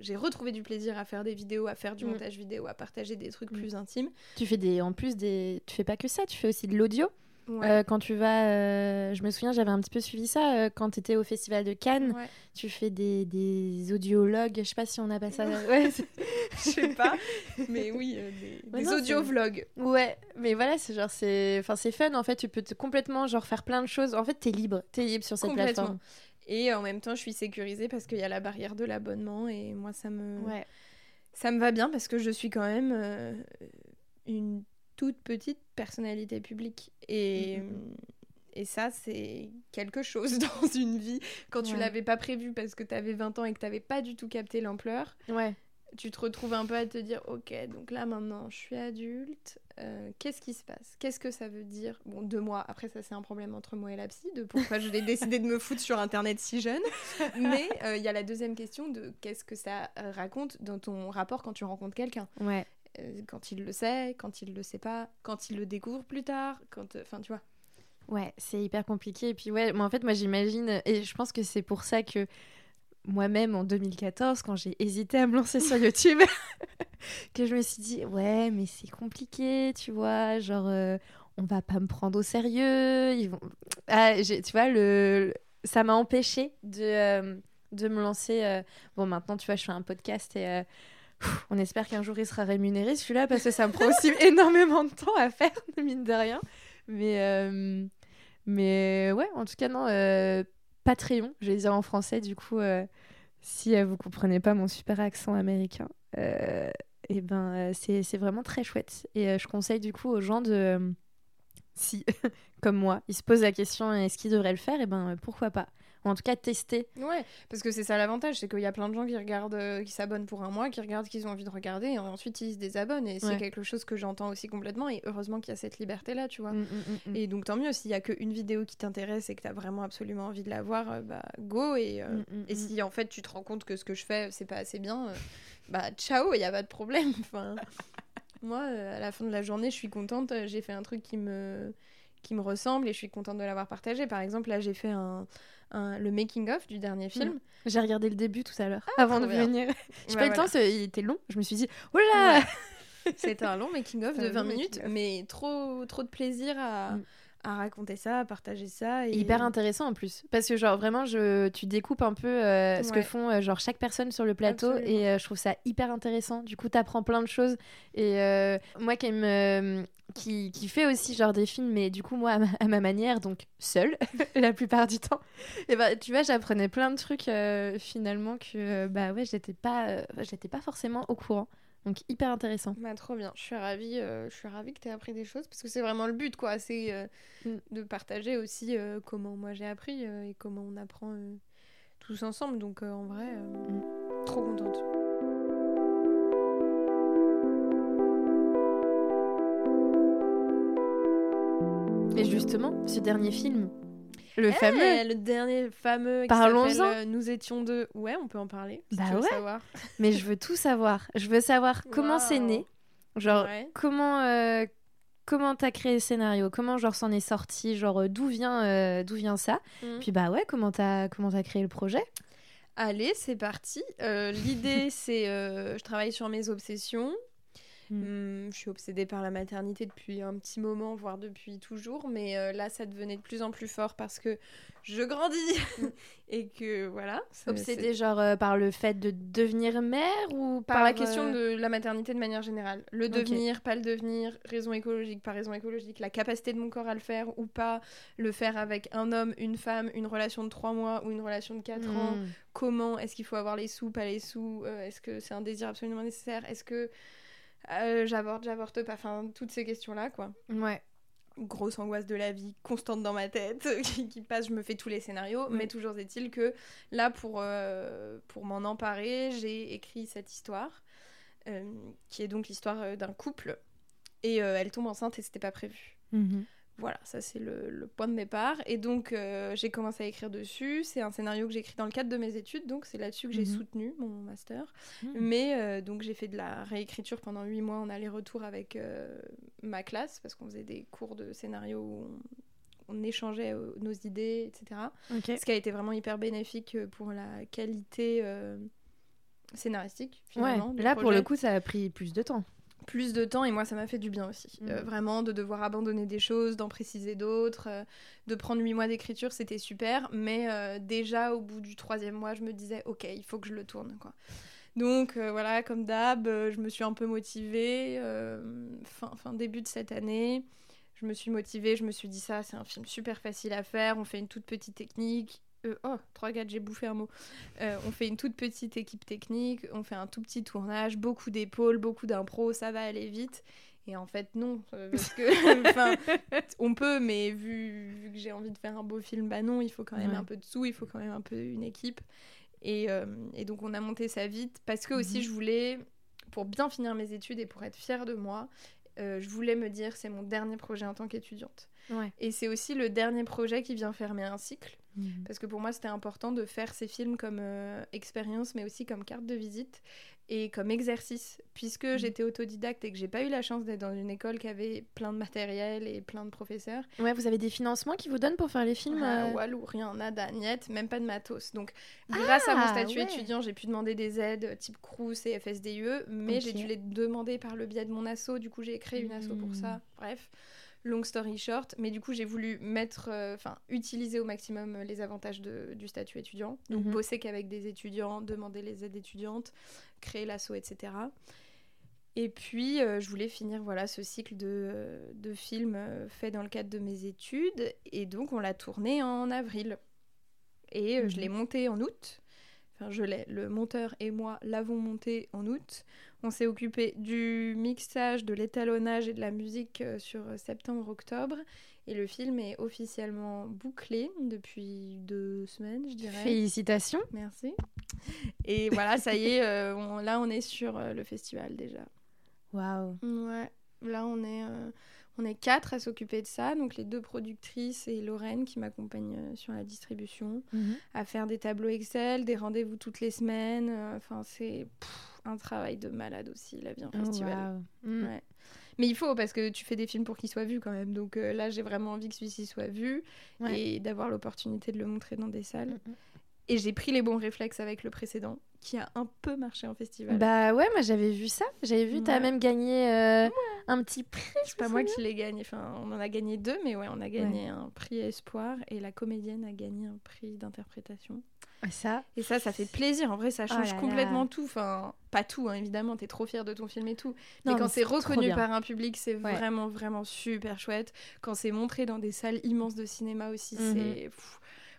j'ai retrouvé du plaisir à faire des vidéos, à faire du Mm. montage vidéo, à partager des trucs Mm. plus intimes. Tu fais des, en plus des, tu fais pas que ça, tu fais aussi de l'audio. Ouais. Euh, quand tu vas, euh, je me souviens, j'avais un petit peu suivi ça euh, quand tu étais au festival de Cannes. Ouais. Tu fais des, des audiologues, je sais pas si on appelle ça. ouais, Je sais pas, mais oui, des, Ouais, des audio-vlogs. ouais, mais voilà, c'est genre c'est, enfin c'est fun en fait. Tu peux te complètement genre faire plein de choses. En fait, t'es libre, t'es libre sur cette plateforme. Et en même temps, je suis sécurisée parce qu'il y a la barrière de l'abonnement et moi, ça me, Ouais. ça me va bien parce que je suis quand même euh, une toute petite personnalité publique. Et, Mm, mm, et ça, c'est quelque chose dans une vie. Quand tu Ouais. l'avais pas prévu parce que tu avais 20 ans et que tu n'avais pas du tout capté l'ampleur, Ouais. Tu te retrouves un peu à te dire ok donc là maintenant je suis adulte euh, qu'est-ce qui se passe? Qu'est-ce que ça veut dire? Bon deux mois après ça c'est un problème entre moi et la psy de pourquoi je l'ai décidé de me foutre sur internet si jeune. Mais euh, il y a la deuxième question de qu'est-ce que ça euh, raconte dans ton rapport quand tu rencontres quelqu'un? Ouais. Euh, quand il le sait quand il le sait pas quand il le découvre plus tard quand enfin tu vois. Ouais, c'est hyper compliqué. Et puis ouais, moi en fait, moi j'imagine, et je pense que c'est pour ça que moi-même en 2014, quand j'ai hésité à me lancer sur YouTube, que je me suis dit, ouais, mais c'est compliqué, tu vois, genre, euh, on va pas me prendre au sérieux. Ils vont... Ah, tu vois, le... ça m'a empêché de, euh, de me lancer. euh, Bon, maintenant, tu vois, je fais un podcast et. euh, On espère qu'un jour il sera rémunéré celui-là parce que ça me prend aussi énormément de temps à faire, mine de rien. Mais, euh, mais ouais, en tout cas, non. euh, Patreon, je vais dire en français, du coup, euh, si euh, vous comprenez pas mon super accent américain, euh, et ben, c'est vraiment très chouette. Et je conseille du coup aux gens de. si, comme moi, ils se posent la question est-ce qu'ils devraient le faire, et ben euh, pourquoi pas. Ou en tout cas, tester. Ouais, parce que c'est ça l'avantage, c'est qu'il y a plein de gens qui regardent, euh, qui s'abonnent pour un mois, qui regardent qu'ils ont envie de regarder, et ensuite ils se désabonnent. Et c'est quelque chose que j'entends aussi complètement, et heureusement qu'il y a cette liberté-là, tu vois. Mm, mm, mm. Et donc tant mieux, s'il y a qu'une vidéo qui t'intéresse et que t'as vraiment absolument envie de la voir, euh, bah go. Et, euh, et si en fait tu te rends compte que ce que je fais c'est pas assez bien, euh, bah ciao, il y a pas de problème. Enfin, moi, euh, à la fin de la journée, je suis contente. J'ai fait un truc qui me qui me ressemble et je suis contente de l'avoir partagé. Par exemple, là, j'ai fait un, un- le making of du dernier film. J'ai regardé le début tout à l'heure, avant de bien. venir. J'ai Bah, pas eu le temps, il était long. Je me suis dit, oh là C'était un long making of C'est de un 20 long minutes, making-of. mais trop trop de plaisir à, Mm. À raconter ça, à partager ça. Et... Hyper intéressant en plus. Parce que, genre, vraiment, je... tu découpes un peu euh, ce que font euh, genre, chaque personne sur le plateau. Absolument. Et euh, je trouve ça hyper intéressant. Du coup, t'apprends plein de choses. Et moi qui aime. qui, qui fait aussi genre des films mais du coup moi à ma, à ma manière donc seule la plupart du temps et bah tu vois j'apprenais plein de trucs euh, finalement que euh, bah ouais j'étais pas euh, j'étais pas forcément au courant donc hyper intéressant Bah, trop bien, je suis ravie, euh, je suis ravie que tu aies appris des choses parce que c'est vraiment le but quoi, c'est euh, Mm. de partager aussi euh, comment moi j'ai appris et comment on apprend tous ensemble. Donc en vrai, Mm. trop contente. et justement ce dernier film le Eh, fameux le dernier fameux Parlons-en. euh, Nous étions deux. Ouais, on peut en parler. si Bah tu veux ouais. savoir. Mais je veux tout savoir. Je veux savoir comment c'est né. Genre, Ouais. comment euh, comment t'as créé le scénario? Comment genre s'en est sorti? Genre, d'où vient, euh, d'où vient ça? Mm. Puis bah ouais, comment t'as comment t'as créé le projet? Allez, c'est parti. Euh, L'idée, c'est euh, je travaille sur mes obsessions. Mm. Hum, je suis obsédée par la maternité depuis un petit moment, voire depuis toujours, mais euh, là, ça devenait de plus en plus fort parce que je grandis mm. et que voilà. Obsédée genre euh, par le fait de devenir mère ou par, la question euh, de la maternité de manière générale. Le devenir, pas le devenir, raison écologique, pas raison écologique, la capacité de mon corps à le faire ou pas, le faire avec un homme, une femme, une relation de trois mois ou une relation de quatre ans. Mm. Comment Est-ce qu'il faut avoir les sous, pas les sous Est-ce que c'est un désir absolument nécessaire Est-ce que euh, j'avorte, j'avorte pas, enfin toutes ces questions-là, quoi. Ouais. Grosse angoisse de la vie constante dans ma tête qui, passe, je me fais tous les scénarios, mais toujours est-il que là, pour, euh, pour m'en emparer, j'ai écrit cette histoire, euh, qui est donc l'histoire d'un couple, et elle tombe enceinte et c'était pas prévu. Mhm. Voilà, ça c'est le, point de départ. Et donc euh, j'ai commencé à écrire dessus. C'est un scénario que j'ai écrit dans le cadre de mes études, donc c'est là-dessus que j'ai mhm. soutenu mon master. Mhm. Mais euh, donc j'ai fait de la réécriture pendant huit mois en aller-retour avec euh, ma classe, parce qu'on faisait des cours de scénario où on, échangeait nos idées, etc. Ce qui a été vraiment hyper bénéfique pour la qualité scénaristique. Finalement, Là pour le coup ça a pris plus de temps plus de temps et moi ça m'a fait du bien aussi. Euh, mm. vraiment de devoir abandonner des choses, d'en préciser d'autres, euh, de prendre huit mois d'écriture c'était super, mais euh, déjà au bout du troisième mois je me disais ok il faut que je le tourne quoi. Donc voilà comme d'hab je me suis un peu motivée fin, fin début de cette année. Je me suis motivée, je me suis dit ça, c'est un film super facile à faire, on fait une toute petite technique, euh, oh, 3 4 j'ai bouffé un mot. Euh, on fait une toute petite équipe technique, on fait un tout petit tournage, beaucoup d'épaules, beaucoup d'impro, ça va aller vite. Et en fait, non. Euh, parce que, on peut, mais vu, que j'ai envie de faire un beau film, bah non, il faut quand même un peu de sous, il faut quand même un peu une équipe. Et, et donc, on a monté ça vite parce que aussi, mhm. je voulais, pour bien finir mes études et pour être fière de moi, je voulais me dire, c'est mon dernier projet en tant qu'étudiante. Et c'est aussi le dernier projet qui vient fermer un cycle. Mhm. Parce que pour moi, c'était important de faire ces films comme euh, expérience, mais aussi comme carte de visite et comme exercice. Puisque mhm. j'étais autodidacte et que j'ai pas eu la chance d'être dans une école qui avait plein de matériel et plein de professeurs. Ouais, vous avez des financements qui vous donnent pour faire les films ah, euh... ou rien, nada, niet, même pas de matos. Donc, grâce à mon ah, statut étudiant, j'ai pu demander des aides euh, type Crous et FSDUE, mais j'ai dû les demander par le biais de mon asso. Du coup, j'ai créé une asso pour ça. Hmm. Bref long story short, mais du coup j'ai voulu mettre, euh, enfin utiliser au maximum euh, les avantages du statut étudiant, donc mhm. bosser qu'avec des étudiants, demander les aides étudiantes, créer l'asso, etc. Et puis euh, je voulais finir voilà ce cycle de, de films fait dans le cadre de mes études, et donc on l'a tourné en avril. Et je l'ai mhm. monté en août. Enfin, je l'ai. Le monteur et moi l'avons monté en août. On s'est occupé du mixage, de l'étalonnage et de la musique euh, sur septembre-octobre. Et le film est officiellement bouclé depuis deux semaines, je dirais. Félicitations. Merci. Et voilà, ça y est, euh, là on est sur euh, le festival déjà. Waouh. Ouais, là on est, on est quatre à s'occuper de ça. Donc les deux productrices et Lorraine qui m'accompagnent sur la distribution, mhm. à faire des tableaux Excel, des rendez-vous toutes les semaines. Enfin, c'est un travail de malade aussi, la vie en oh, festival. Mm. Mais il faut, parce que tu fais des films pour qu'ils soient vus quand même. Donc euh, là, j'ai vraiment envie que celui-ci soit vu et d'avoir l'opportunité de le montrer dans des salles. Mm, mm. Et j'ai pris les bons réflexes avec le précédent, qui a un peu marché en festival. Bah ouais, moi j'avais vu ça. J'avais vu, t'as même gagné euh, un petit prix. C'est pas moi qui l'ai gagné. Enfin, on en a gagné deux, mais ouais, on a gagné un prix espoir et la comédienne a gagné un prix d'interprétation. Ça. Et ça, ça fait plaisir. En vrai, ça oh change complètement tout. Enfin, pas tout, hein, évidemment. T'es trop fier de ton film et tout. mais quand c'est reconnu par un public, c'est vraiment, vraiment super chouette. Quand c'est montré dans des salles immenses de cinéma aussi, mhm. c'est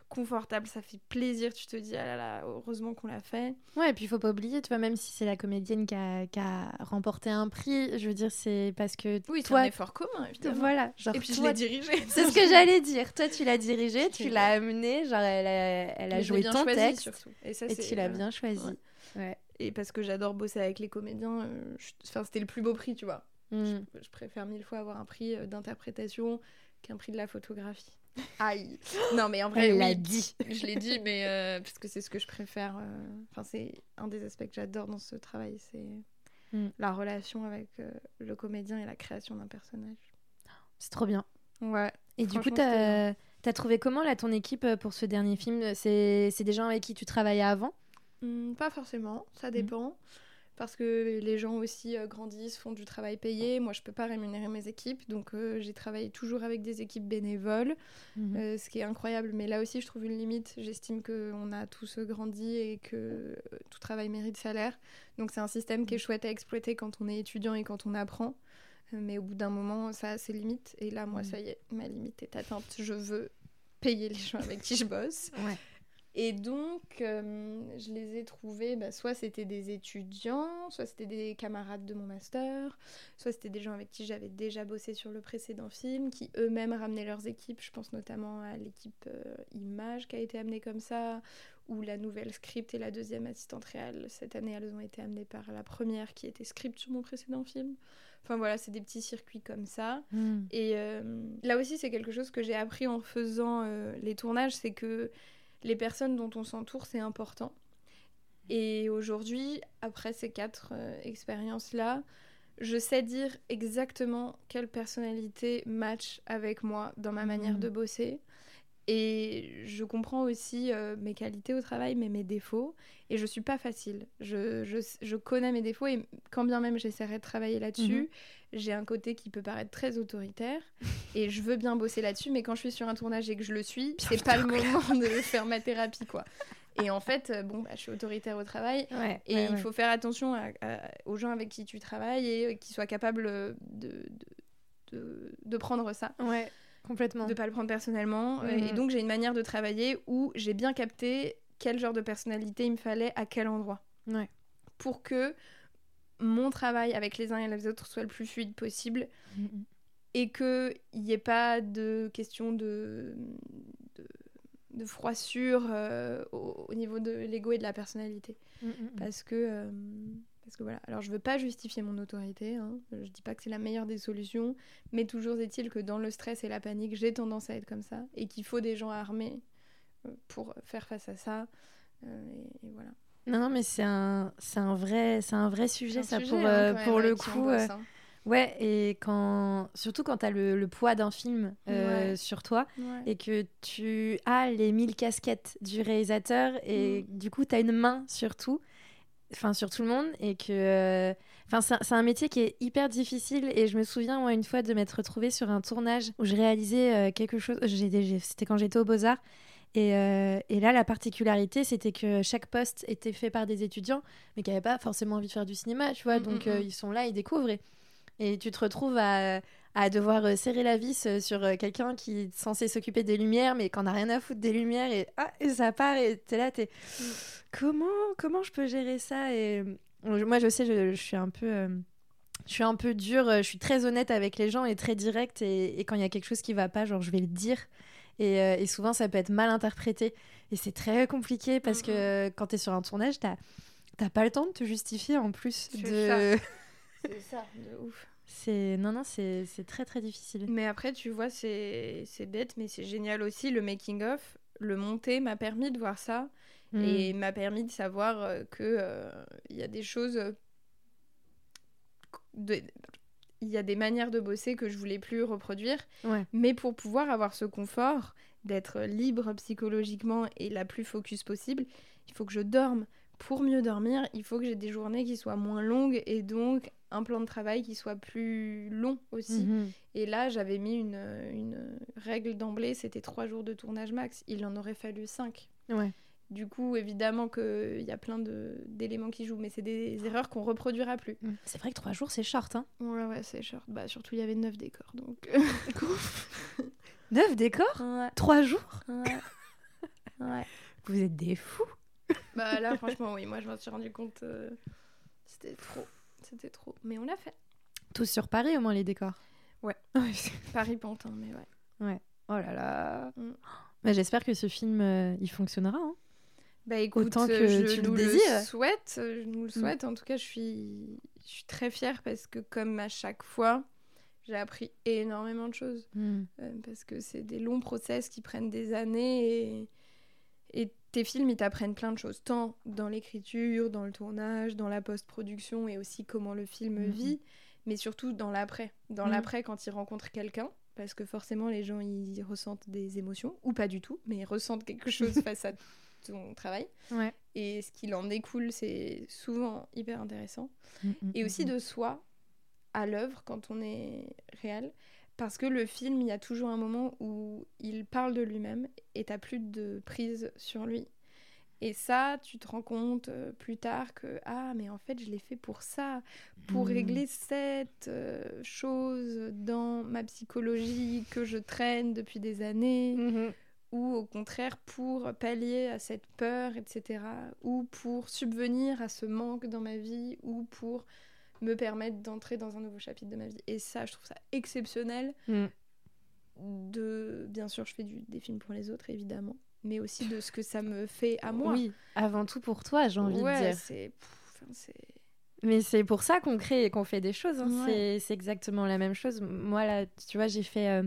confortable, ça fait plaisir. Tu te dis, ah là là, heureusement qu'on l'a fait. Ouais, et puis il faut pas oublier, tu vois, même si c'est la comédienne qui a, qui a, remporté un prix, je veux dire, c'est parce que. Oui, toi. C'est un effort commun, évidemment. Voilà. Genre, et puis je l'ai dirigé. C'est ce que j'allais dire. Toi, tu l'as dirigé, tu l'as amené, genre, elle a, elle a joué ton texte. Surtout. Et, ça, et tu l'as bien choisi. Ouais. Et parce que j'adore bosser avec les comédiens, euh, enfin, c'était le plus beau prix, tu vois. Mm. Je, préfère mille fois avoir un prix euh, d'interprétation qu'un prix de la photographie. Aïe. Non, mais en vrai, Elle l'a dit. Je l'ai dit, mais euh, parce que c'est ce que je préfère. Euh, enfin, c'est un des aspects que j'adore dans ce travail, c'est mm. la relation avec euh, le comédien et la création d'un personnage. C'est trop bien. Ouais. Et du coup, t'as as trouvé comment là ton équipe pour ce dernier film? C'est des gens avec qui tu travaillais avant? Mmh, Pas forcément, ça mm. Parce que les gens aussi euh, grandissent, font du travail payé. Moi, je peux pas rémunérer mes équipes, donc euh, j'ai travaillé toujours avec des équipes bénévoles, Mhm. euh, ce qui est incroyable. Mais là aussi, je trouve une limite. J'estime qu'on a tous grandi et que tout travail mérite salaire. Donc c'est un système qui est chouette à exploiter quand on est étudiant et quand on apprend. Mais au bout d'un moment, ça a ses limites. Et là, moi, Mhm. ça y est, ma limite est atteinte. Je veux payer les gens avec qui je bosse. Ouais. Et donc, euh, je les ai trouvés, bah, soit c'était des étudiants, soit c'était des camarades de mon master, soit c'était des gens avec qui j'avais déjà bossé sur le précédent film, qui eux-mêmes ramenaient leurs équipes. Je pense notamment à l'équipe euh, Image qui a été amenée comme ça, ou la nouvelle script et la deuxième assistante réelle. Cette année, elles ont été amenées par la première qui était script sur mon précédent film. Enfin voilà, c'est des petits circuits comme ça. Mhm. Et euh, là aussi, c'est quelque chose que j'ai appris en faisant euh, les tournages, c'est que les personnes dont on s'entoure, c'est important. Et aujourd'hui, après ces quatre euh, expériences-là, je sais dire exactement quelle personnalité match avec moi dans ma manière Mhm. de bosser. Et je comprends aussi euh, mes qualités au travail, mais mes défauts. Et je suis pas facile. Je, je, je connais mes défauts et quand bien même j'essaierai de travailler là-dessus, j'ai un côté qui peut paraître très autoritaire. et je veux bien bosser là-dessus, mais quand je suis sur un tournage et que je le suis, c'est pas le moment de faire ma thérapie, quoi. Et en fait, euh, bon, bah, je suis autoritaire au travail. Ouais, Et ouais, il ouais. faut faire attention à- à- aux gens avec qui tu travailles et euh, qu'ils soient capables euh, de, de, de, de prendre ça, Ouais, complètement. de pas le prendre personnellement. Et donc j'ai une manière de travailler où j'ai bien capté quel genre de personnalité il me fallait à quel endroit. Ouais. Pour que mon travail avec les uns et les autres soit le plus fluide possible Mhm. Et qu'il n'y ait pas de question de, de, de froissure euh, au, au niveau de l'ego et de la personnalité. Mhm. Parce que, euh, parce que voilà. Alors, je veux pas justifier mon autorité. Hein. Je dis pas que c'est la meilleure des solutions. Mais toujours est-il que dans le stress et la panique, j'ai tendance à être comme ça. Et qu'il faut des gens armés euh, pour faire face à ça. Euh, et, et voilà. Non, non, mais c'est un, c'est un vrai, c'est un vrai sujet, un ça sujet, pour, hein, euh, pour le coup. bosse, euh, hein. Ouais, et quand, surtout quand t'as le, le poids d'un film euh, Ouais. sur toi Ouais. et que tu as les mille casquettes du réalisateur et du coup t'as une main sur tout, enfin sur tout le monde et que, euh, enfin c'est un- c'est un métier qui est hyper difficile et je me souviens moi une fois de m'être retrouvée sur un tournage où je réalisais euh, quelque chose, c'était quand j'étais au Beaux Arts. Et, euh, et là, la particularité, c'était que chaque poste était fait par des étudiants, mais qui n'avaient pas forcément envie de faire du cinéma, tu vois. Mm, donc, mm, euh, mm. ils sont là, ils découvrent. Et, et tu te retrouves à, à devoir euh, serrer la vis euh, sur euh, quelqu'un qui est censé s'occuper des lumières, mais qu'on n'a rien à foutre des lumières. Et, ah, et ça part, et t'es là, t'es. Mm. Comment, comment je peux gérer ça et, Moi, je sais, je, je suis un peu. euh, je suis un peu dure, je suis très honnête avec les gens et très directe. Et, et quand il y a quelque chose qui va pas, genre, je vais le dire. Et, euh, et souvent, ça peut être mal interprété. Et c'est très compliqué parce que quand tu es sur un tournage, t'as pas le temps de te justifier en plus. C'est De... C'est ça, de ouf. C'est non non c'est c'est très très difficile. Mais après, tu vois, c'est c'est bête, mais c'est génial aussi. Le making-of, le monter m'a permis de voir ça. Mm. et m'a permis de savoir euh, que euh, il y a des choses euh, de- il y a des manières de bosser que je voulais plus reproduire Ouais. mais pour pouvoir avoir ce confort d'être libre psychologiquement et la plus focus possible il faut que je dorme pour mieux dormir il faut que j'ai des journées qui soient moins longues et donc un plan de travail qui soit plus long aussi Mhm. et là, j'avais mis une, une règle d'emblée, c'était trois jours de tournage max. Il en aurait fallu cinq. Ouais. Du coup, évidemment qu'il y a plein d'éléments qui jouent, mais c'est des erreurs qu'on reproduira plus. Mm. C'est vrai que trois jours c'est short hein. Ouais, ouais, c'est short. Bah, surtout, il y avait neuf décors, donc... Neuf décors? Ouais, Trois jours? Ouais, ouais. Vous êtes des fous. Bah là, franchement, oui, moi, je m'en suis rendu compte. euh, C'était trop. C'était trop. Mais on l'a fait. Tous sur Paris au moins les décors. Ouais. Ouais, Paris-Pantin, mais ouais. oh là là. Mm. Bah, J'espère que ce film euh, il fonctionnera. hein. Bah écoute, Autant que euh, je tu le nous désires. souhaite, euh, je nous le souhaite. En tout cas, je suis, je suis très fière parce que comme à chaque fois, j'ai appris énormément de choses. Mm. Euh, parce que c'est des longs process qui prennent des années et, et tes films, ils t'apprennent plein de choses, tant dans l'écriture, dans le tournage, dans la post-production et aussi comment le film Mhm. vit, mais surtout dans l'après. Dans Mhm. l'après, quand ils rencontrent quelqu'un, parce que forcément, les gens, ils ressentent des émotions, ou pas du tout, mais ils ressentent quelque chose face à ton travail. Ouais. et ce qu'il en découle, c'est souvent hyper intéressant. Mm, mm, Et aussi mm, de soi à l'œuvre quand on est réel. Parce que le film, il y a toujours un moment où il parle de lui-même et t'as plus de prise sur lui. Et ça, tu te rends compte euh, plus tard que ah mais en fait je l'ai fait pour ça, pour Mhm. régler cette euh, chose dans ma psychologie que je traîne depuis des années, Mhm. ou au contraire pour pallier à cette peur, etc. Ou pour subvenir à ce manque dans ma vie, ou pour me permettre d'entrer dans un nouveau chapitre de ma vie. Et ça, je trouve ça exceptionnel. Mm. De, bien sûr, je fais du- des films pour les autres, évidemment, mais aussi de ce que ça me fait à moi. Oui, avant tout pour toi, j'ai envie ouais, de dire. c'est. Mais c'est pour ça qu'on crée et qu'on fait des choses. hein. Ouais. C'est- C'est exactement la même chose. Moi, là, tu vois, j'ai fait. euh,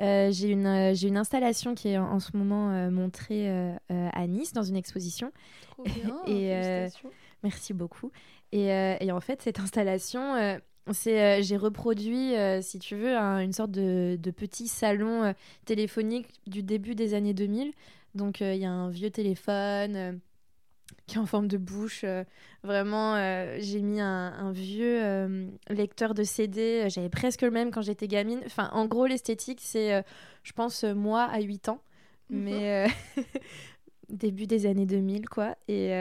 euh, j'ai une, euh, j'ai une installation qui est en, en ce moment euh, montrée à Nice dans une exposition. Trop bien. Et. Merci beaucoup. Et, euh, et en fait, cette installation, euh, c'est, euh, j'ai reproduit, si tu veux, un- une sorte de, de petit salon téléphonique du début des années 2000. Donc, il y a un vieux téléphone qui est en forme de bouche. euh, vraiment, euh, j'ai mis un, un vieux euh, lecteur de CD. J'avais presque le même quand j'étais gamine. Enfin, en gros, l'esthétique, c'est, je pense, moi à 8 ans. Mais euh, début des années 2000, quoi. Et,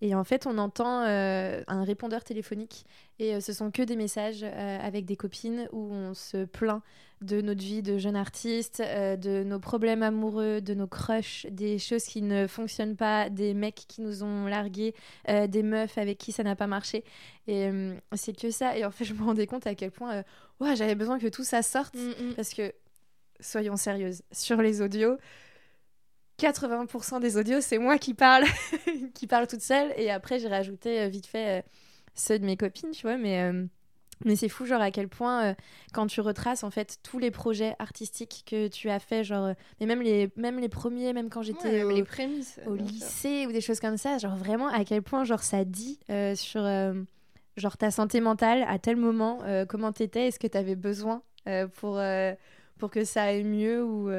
et en fait, on entend euh, un répondeur téléphonique. Et euh, ce sont que des messages euh, avec des copines où on se plaint de notre vie de jeune artiste, de nos problèmes amoureux, de nos crushs, des choses qui ne fonctionnent pas, des mecs qui nous ont largués, des meufs avec qui ça n'a pas marché. Et c'est que ça. Et en fait, je me rendais compte à quel point j'avais besoin que tout ça sorte. Mm, mm. Parce que, soyons sérieuses, sur les audios, 80% des audios, c'est moi qui parle, qui parle toute seule. Et après, j'ai rajouté euh, vite fait euh, ceux de mes copines, tu vois. Mais, euh, mais c'est fou, genre, à quel point, quand tu retraces, en fait, tous les projets artistiques que tu as fait, genre, mais même les, même les premiers, même quand j'étais au, les prémices. au bien sûr. lycée ou des choses comme ça, genre, vraiment, à quel point, genre, ça dit sur, genre, ta santé mentale à tel moment, comment t'étais, est-ce que t'avais besoin pour, pour que ça aille mieux ou...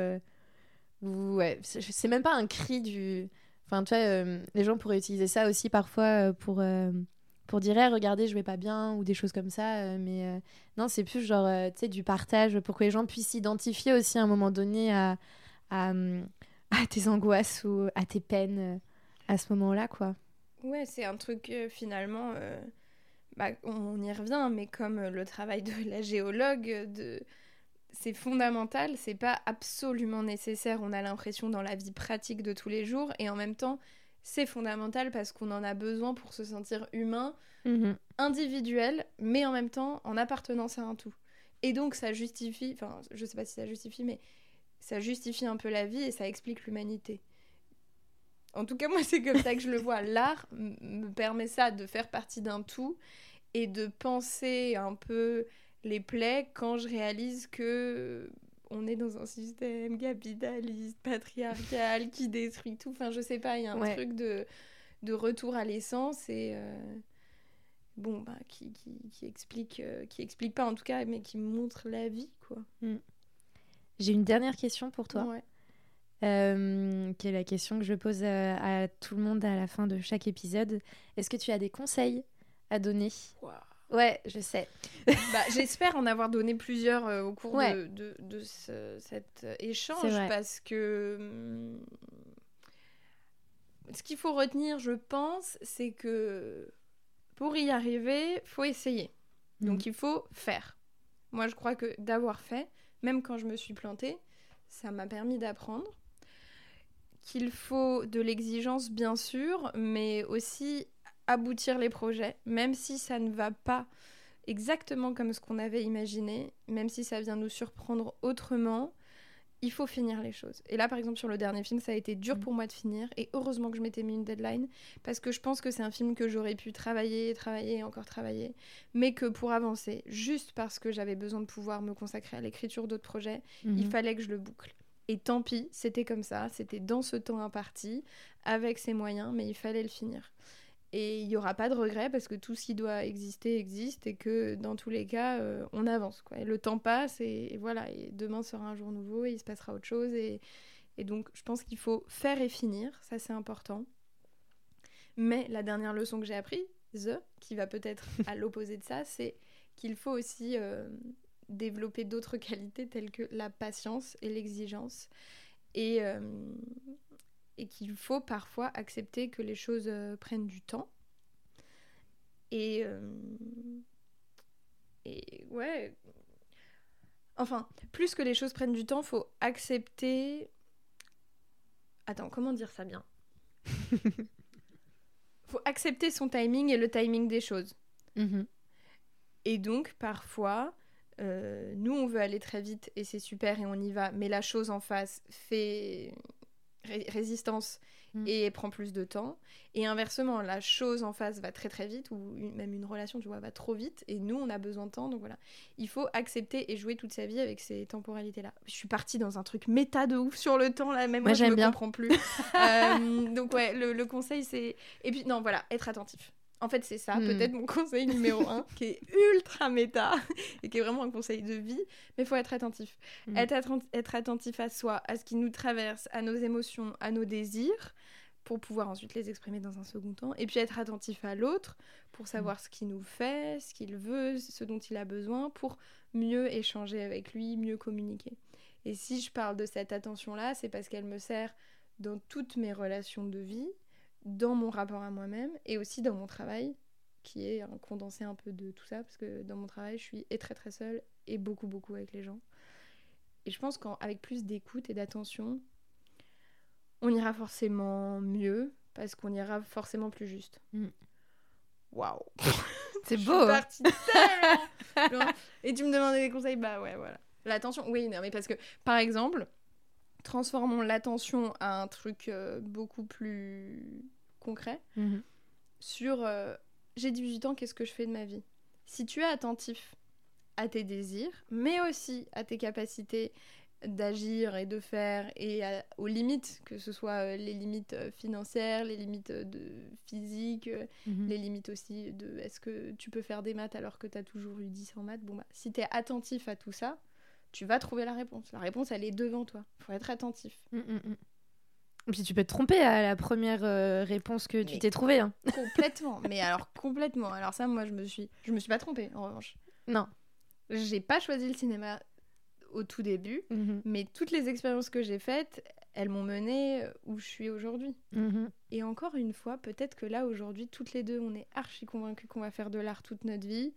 ou ouais, c'est même pas un cri du. Enfin, tu vois, euh, les gens pourraient utiliser ça aussi parfois euh, pour, euh, pour dire, regardez, je vais pas bien, ou des choses comme ça. mais non, c'est plus genre, tu sais, du partage pour que les gens puissent s'identifier aussi à un moment donné à, à, à tes angoisses ou à tes peines à ce moment-là, quoi. Ouais, c'est un truc finalement. bah, on y revient, mais comme le travail de la géologue, de... c'est fondamental, c'est pas absolument nécessaire, on a l'impression dans la vie pratique de tous les jours, et en même temps, c'est fondamental parce qu'on en a besoin pour se sentir humain, Mhm. individuel, mais en même temps en appartenance à un tout. Et donc ça justifie, enfin je sais pas si ça justifie, mais ça justifie un peu la vie et ça explique l'humanité. En tout cas, moi, c'est comme ça que je le vois. L'art me permet ça, de faire partie d'un tout et de penser un peu les plaies quand je réalise que euh, on est dans un système capitaliste, patriarcal, qui détruit tout. Enfin, je sais pas, il y a un Ouais. truc de, de retour à l'essence et euh, bon, bah, qui, qui, qui explique, euh, qui explique pas en tout cas, mais qui montre la vie, quoi. J'ai une dernière question pour toi. Ouais. euh, qui est la question que je pose à, à tout le monde à la fin de chaque épisode. Est-ce que tu as des conseils à donner? Ouais, je sais. Bah, J'espère en avoir donné plusieurs euh, au cours Ouais. de, de, de ce- cet euh, échange parce que hum, ce qu'il faut retenir, je pense, c'est que pour y arriver, faut essayer. Donc Mhm. il faut faire. Moi, je crois que d'avoir fait, même quand je me suis plantée, ça m'a permis d'apprendre. Qu'il faut de l'exigence, bien sûr, mais aussi aboutir les projets, même si ça ne va pas exactement comme ce qu'on avait imaginé, même si ça vient nous surprendre autrement, il faut finir les choses. Et là, par exemple, sur le dernier film, ça a été dur Mm. pour moi de finir, et heureusement que je m'étais mis une deadline, parce que je pense que c'est un film que j'aurais pu travailler, travailler et encore travailler, mais que pour avancer, juste parce que j'avais besoin de pouvoir me consacrer à l'écriture d'autres projets, il Mhm. fallait que je le boucle. Et tant pis, c'était comme ça, c'était dans ce temps imparti, avec ses moyens, mais il fallait le finir. Et il n'y aura pas de regret parce que tout ce qui doit exister existe et que dans tous les cas, euh, on avance. Quoi. Et le temps passe et, et voilà, et demain sera un jour nouveau et il se passera autre chose. Et, et donc, je pense qu'il faut faire et finir, ça c'est important. Mais la dernière leçon que j'ai apprise, qui va peut-être à l'opposé de ça, c'est qu'il faut aussi euh, développer d'autres qualités telles que la patience et l'exigence. Et, euh, et qu'il faut parfois accepter que les choses euh, prennent du temps. Et, et ouais. Enfin, plus que les choses prennent du temps, faut accepter. Attends, comment dire ça bien? Faut accepter son timing et le timing des choses. Mhm. Et donc, parfois, euh, nous, on veut aller très vite et c'est super et on y va, mais la chose en face fait résistance mm. et prend plus de temps. Et inversement, la chose en face va très très vite, ou même une relation, tu vois, va trop vite, et nous, on a besoin de temps. Donc voilà, il faut accepter et jouer toute sa vie avec ces temporalités-là. Je suis partie dans un truc méta de ouf sur le temps, là, même moi, je ne comprends plus. Euh, donc ouais, le, le conseil, c'est... Et puis, non, voilà, être attentif. En fait, c'est ça, hmm. peut-être mon conseil numéro un, qui est ultra méta et qui est vraiment un conseil de vie, mais il faut être attentif. Hmm. Être, être attentif à soi, à ce qui nous traverse, à nos émotions, à nos désirs, pour pouvoir ensuite les exprimer dans un second temps. Et puis être attentif à l'autre, pour savoir hmm. ce qu'il nous fait, ce qu'il veut, ce dont il a besoin, pour mieux échanger avec lui, mieux communiquer. Et si je parle de cette attention-là, c'est parce qu'elle me sert dans toutes mes relations de vie, dans mon rapport à moi-même et aussi dans mon travail, qui est un condensé un peu de tout ça, parce que dans mon travail, je suis et très très seule et beaucoup beaucoup avec les gens. Et je pense qu'avec plus d'écoute et d'attention, on ira forcément mieux, parce qu'on ira forcément plus juste. Mm. Waouh C'est beau hein. Et tu me demandais des conseils Bah ouais, voilà. L'attention, oui, non, mais parce que, par exemple, transformons l'attention à un truc euh, beaucoup plus concret mhm. sur euh, j'ai 18 ans, qu'est-ce que je fais de ma vie? Si tu es attentif à tes désirs, mais aussi à tes capacités d'agir et de faire et aux limites, que ce soit euh, les limites financières, les limites de physique, mhm. les limites aussi de est-ce que tu peux faire des maths alors que tu as toujours eu 10 en maths? Bon, bah, si tu es attentif à tout ça, tu vas trouver la réponse. La réponse, elle est devant toi. Il faut être attentif. Mm, mm, mm. Puis tu peux te tromper à la première euh, réponse que tu t'es trouvée. Hein. Complètement. mais alors complètement. Alors ça, moi, je me suis, je me suis pas trompée en revanche. Non. J'ai pas choisi le cinéma au tout début, mm-hmm. mais toutes les expériences que j'ai faites, elles m'ont menée euh, où je suis aujourd'hui. Mm-hmm. Et encore une fois, peut-être que là aujourd'hui, toutes les deux, on est archi convaincus qu'on va faire de l'art toute notre vie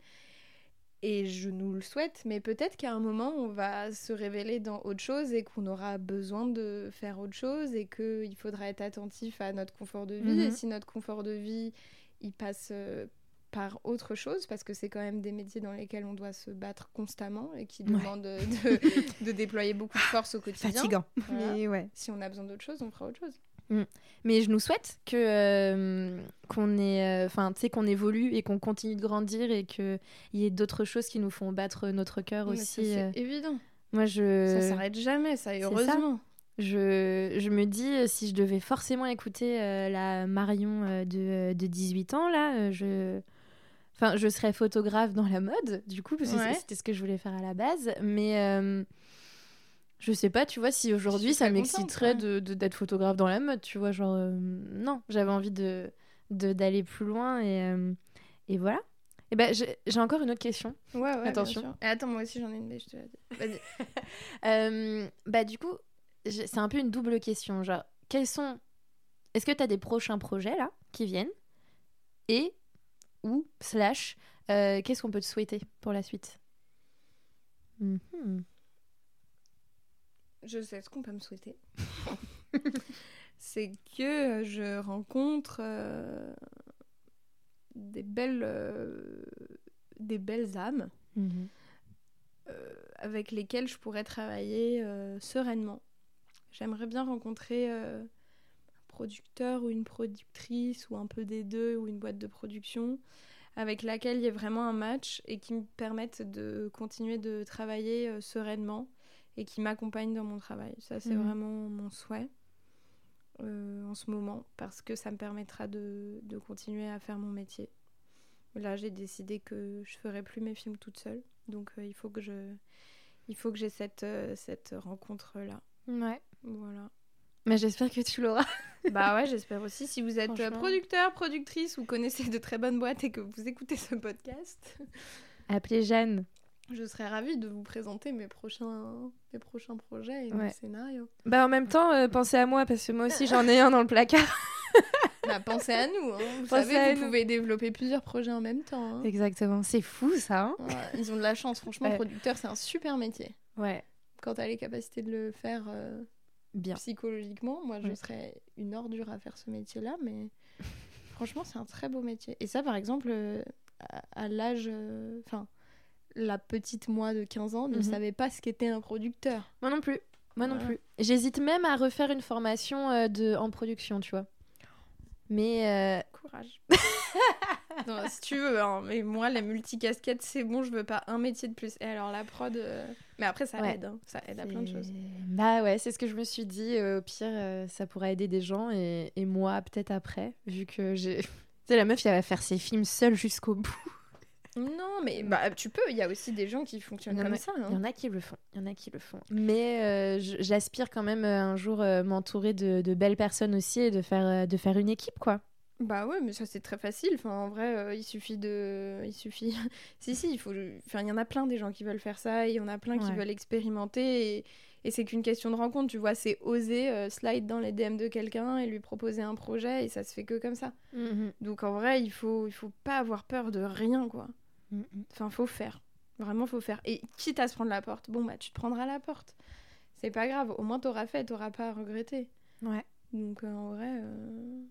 et je nous le souhaite, mais peut-être qu'à un moment, on va se révéler dans autre chose et qu'on aura besoin de faire autre chose et qu'il faudra être attentif à notre confort de vie. Et mhm. si notre confort de vie, il passe euh, par autre chose, parce que c'est quand même des métiers dans lesquels on doit se battre constamment et qui demandent de, de, déployer beaucoup de force au quotidien. Fatigant. Mais ouais. Si on a besoin d'autre chose, on fera autre chose. Mm. Mais je nous souhaite que euh, qu'on ait, euh, enfin, tu sais, qu'on évolue et qu'on continue de grandir et qu'il y ait d'autres choses qui nous font battre notre cœur aussi. C'est euh. évident. Moi, je. Ça s'arrête jamais, ça, et heureusement. Je, je, me dis, si je devais forcément écouter la Marion de, de, 18 ans, là, je. Enfin, je serais photographe dans la mode, du coup, parce que c'était ce que je voulais faire à la base. Mais je sais pas, tu vois, si aujourd'hui ça m'exciterait de d'être photographe dans la mode, tu vois, genre euh, non, j'avais envie de d'aller plus loin et, euh, et voilà. Et ben j'ai encore une autre question. Ouais ouais. Attention. Et attends, moi aussi j'en ai une, mais je te la dis. Vas-y. Euh, bah du coup, c'est un peu une double question, genre quels sont Est-ce que tu as des prochains projets là qui viennent? Et ou slash qu'est-ce qu'on peut te souhaiter pour la suite? Mm je sais ce qu'on peut me souhaiter. c'est que je rencontre euh, des belles euh, des belles âmes mhm. euh, avec lesquelles je pourrais travailler sereinement. J'aimerais bien rencontrer un producteur ou une productrice ou un peu des deux ou une boîte de production avec laquelle il y ait vraiment un match et qui me permette de continuer de travailler sereinement et qui m'accompagne dans mon travail. Ça, c'est mhm. vraiment mon souhait euh, en ce moment parce que ça me permettra de, de continuer à faire mon métier. Là, j'ai décidé que je ferai plus mes films toute seule, donc euh, il faut que je, il faut que j'ai cette, euh, cette rencontre là. Ouais. Voilà. Mais j'espère que tu l'auras. Bah ouais, j'espère aussi. Si vous êtes producteur, productrice ou connaissez de très bonnes boîtes et que vous écoutez ce podcast, Appelez Jeanne. Je serais ravie de vous présenter mes prochains, mes prochains projets et Ouais. mes scénarios. Bah en même temps, euh, pensez à moi parce que moi aussi j'en ai un dans le placard. Bah, pensez à nous. hein. Vous Pensez savez, vous nous. pouvez développer plusieurs projets en même temps. hein. Exactement, c'est fou ça. hein Ouais, ils ont de la chance. Franchement, Ouais. producteur, c'est un super métier. ouais, Quand t'as les capacités de le faire euh, bien. psychologiquement, moi, je serais une ordure à faire ce métier-là, mais franchement, c'est un très beau métier. Et ça, par exemple, euh, à, à l'âge... Enfin, la petite moi de 15 ans ne Mhm. savait pas ce qu'était un producteur. Moi non plus. Moi non plus. J'hésite même à refaire une formation euh, de en production, tu vois. Mais euh, Courage. non, si tu veux, hein, mais moi, la multicasquette, c'est bon, je veux pas un métier de plus. Et alors, la prod... euh, Mais après, ça Ouais. aide, hein. ça aide à plein de choses. Bah ouais, c'est ce que je me suis dit. euh, au pire, euh, ça pourrait aider des gens et, et moi peut-être après, vu que j'ai. Tu sais, la meuf, elle va faire ses films seule jusqu'au bout. Non, mais bah, tu peux, il y a aussi des gens qui fonctionnent comme a- ça. Il y hein. en a qui le font. Il y en a qui le font. Mais euh, j'aspire quand même euh, un jour euh, m'entourer de, de belles personnes aussi et de faire, de faire une équipe, quoi. Bah ouais, mais ça c'est très facile. Enfin, en vrai, euh, il suffit de, il suffit. si si, il faut. Enfin, il y en a plein des gens qui veulent faire ça. et Il y en a plein qui veulent expérimenter. Et, et c'est qu'une question de rencontre. Tu vois, c'est oser euh, slide dans les DM de quelqu'un et lui proposer un projet. Et ça se fait que comme ça. Donc en vrai, il faut, il faut pas avoir peur de rien, quoi. Enfin, faut faire. Vraiment, faut faire. Et quitte à se prendre la porte, bon bah tu te prendras la porte. C'est pas grave. Au moins t'auras fait, t'auras pas à regretter. Ouais. Donc euh, en vrai. euh,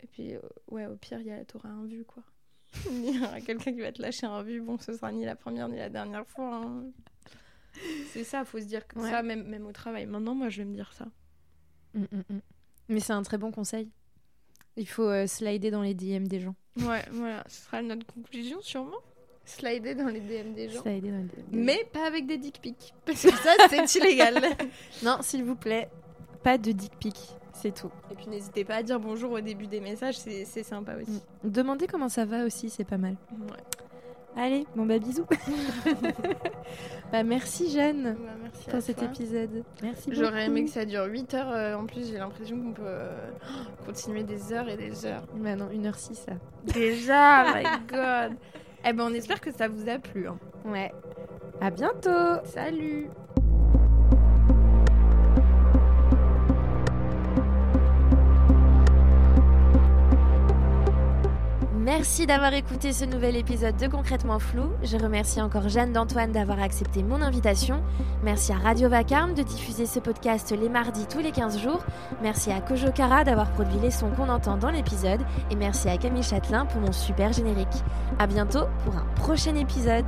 Et puis, euh, ouais, au pire, a- t'auras un vu, quoi. il y aura quelqu'un qui va te lâcher un vu. Bon, ce sera ni la première ni la dernière fois. hein. C'est ça, faut se dire que Ouais. ça, même, même au travail. Maintenant, moi, je vais me dire ça. Mm, mm, mm. Mais c'est un très bon conseil. Il faut slider dans les DM des gens. Ouais, voilà, ce sera notre conclusion, sûrement. Slider dans les DM des gens. Slider dans les DM. Mais pas avec des dick pics. Parce que ça, c'est illégal. Non, s'il vous plaît, pas de dick pic. C'est tout. Et puis n'hésitez pas à dire bonjour au début des messages, c'est sympa aussi. Demandez comment ça va aussi, c'est pas mal. Ouais. Allez, bon bah bisous. bah merci Jeanne Bah, merci pour cet toi. épisode. Merci beaucoup. J'aurais aimé que ça dure 8 heures. euh, en plus, j'ai l'impression qu'on peut euh, continuer des heures et des heures. Bah non, 1h06 là. Déjà, my god. Eh ben, on espère que ça vous a plu. hein. Ouais. À bientôt Salut Merci d'avoir écouté ce nouvel épisode de Concrètement Flou. Je remercie encore Jeanne d'Antoine d'avoir accepté mon invitation. Merci à Radio Vacarme de diffuser ce podcast les mardis tous les 15 jours. Merci à Kojo Kara d'avoir produit les sons qu'on entend dans l'épisode. Et merci à Camille Châtelain pour mon super générique. À bientôt pour un prochain épisode.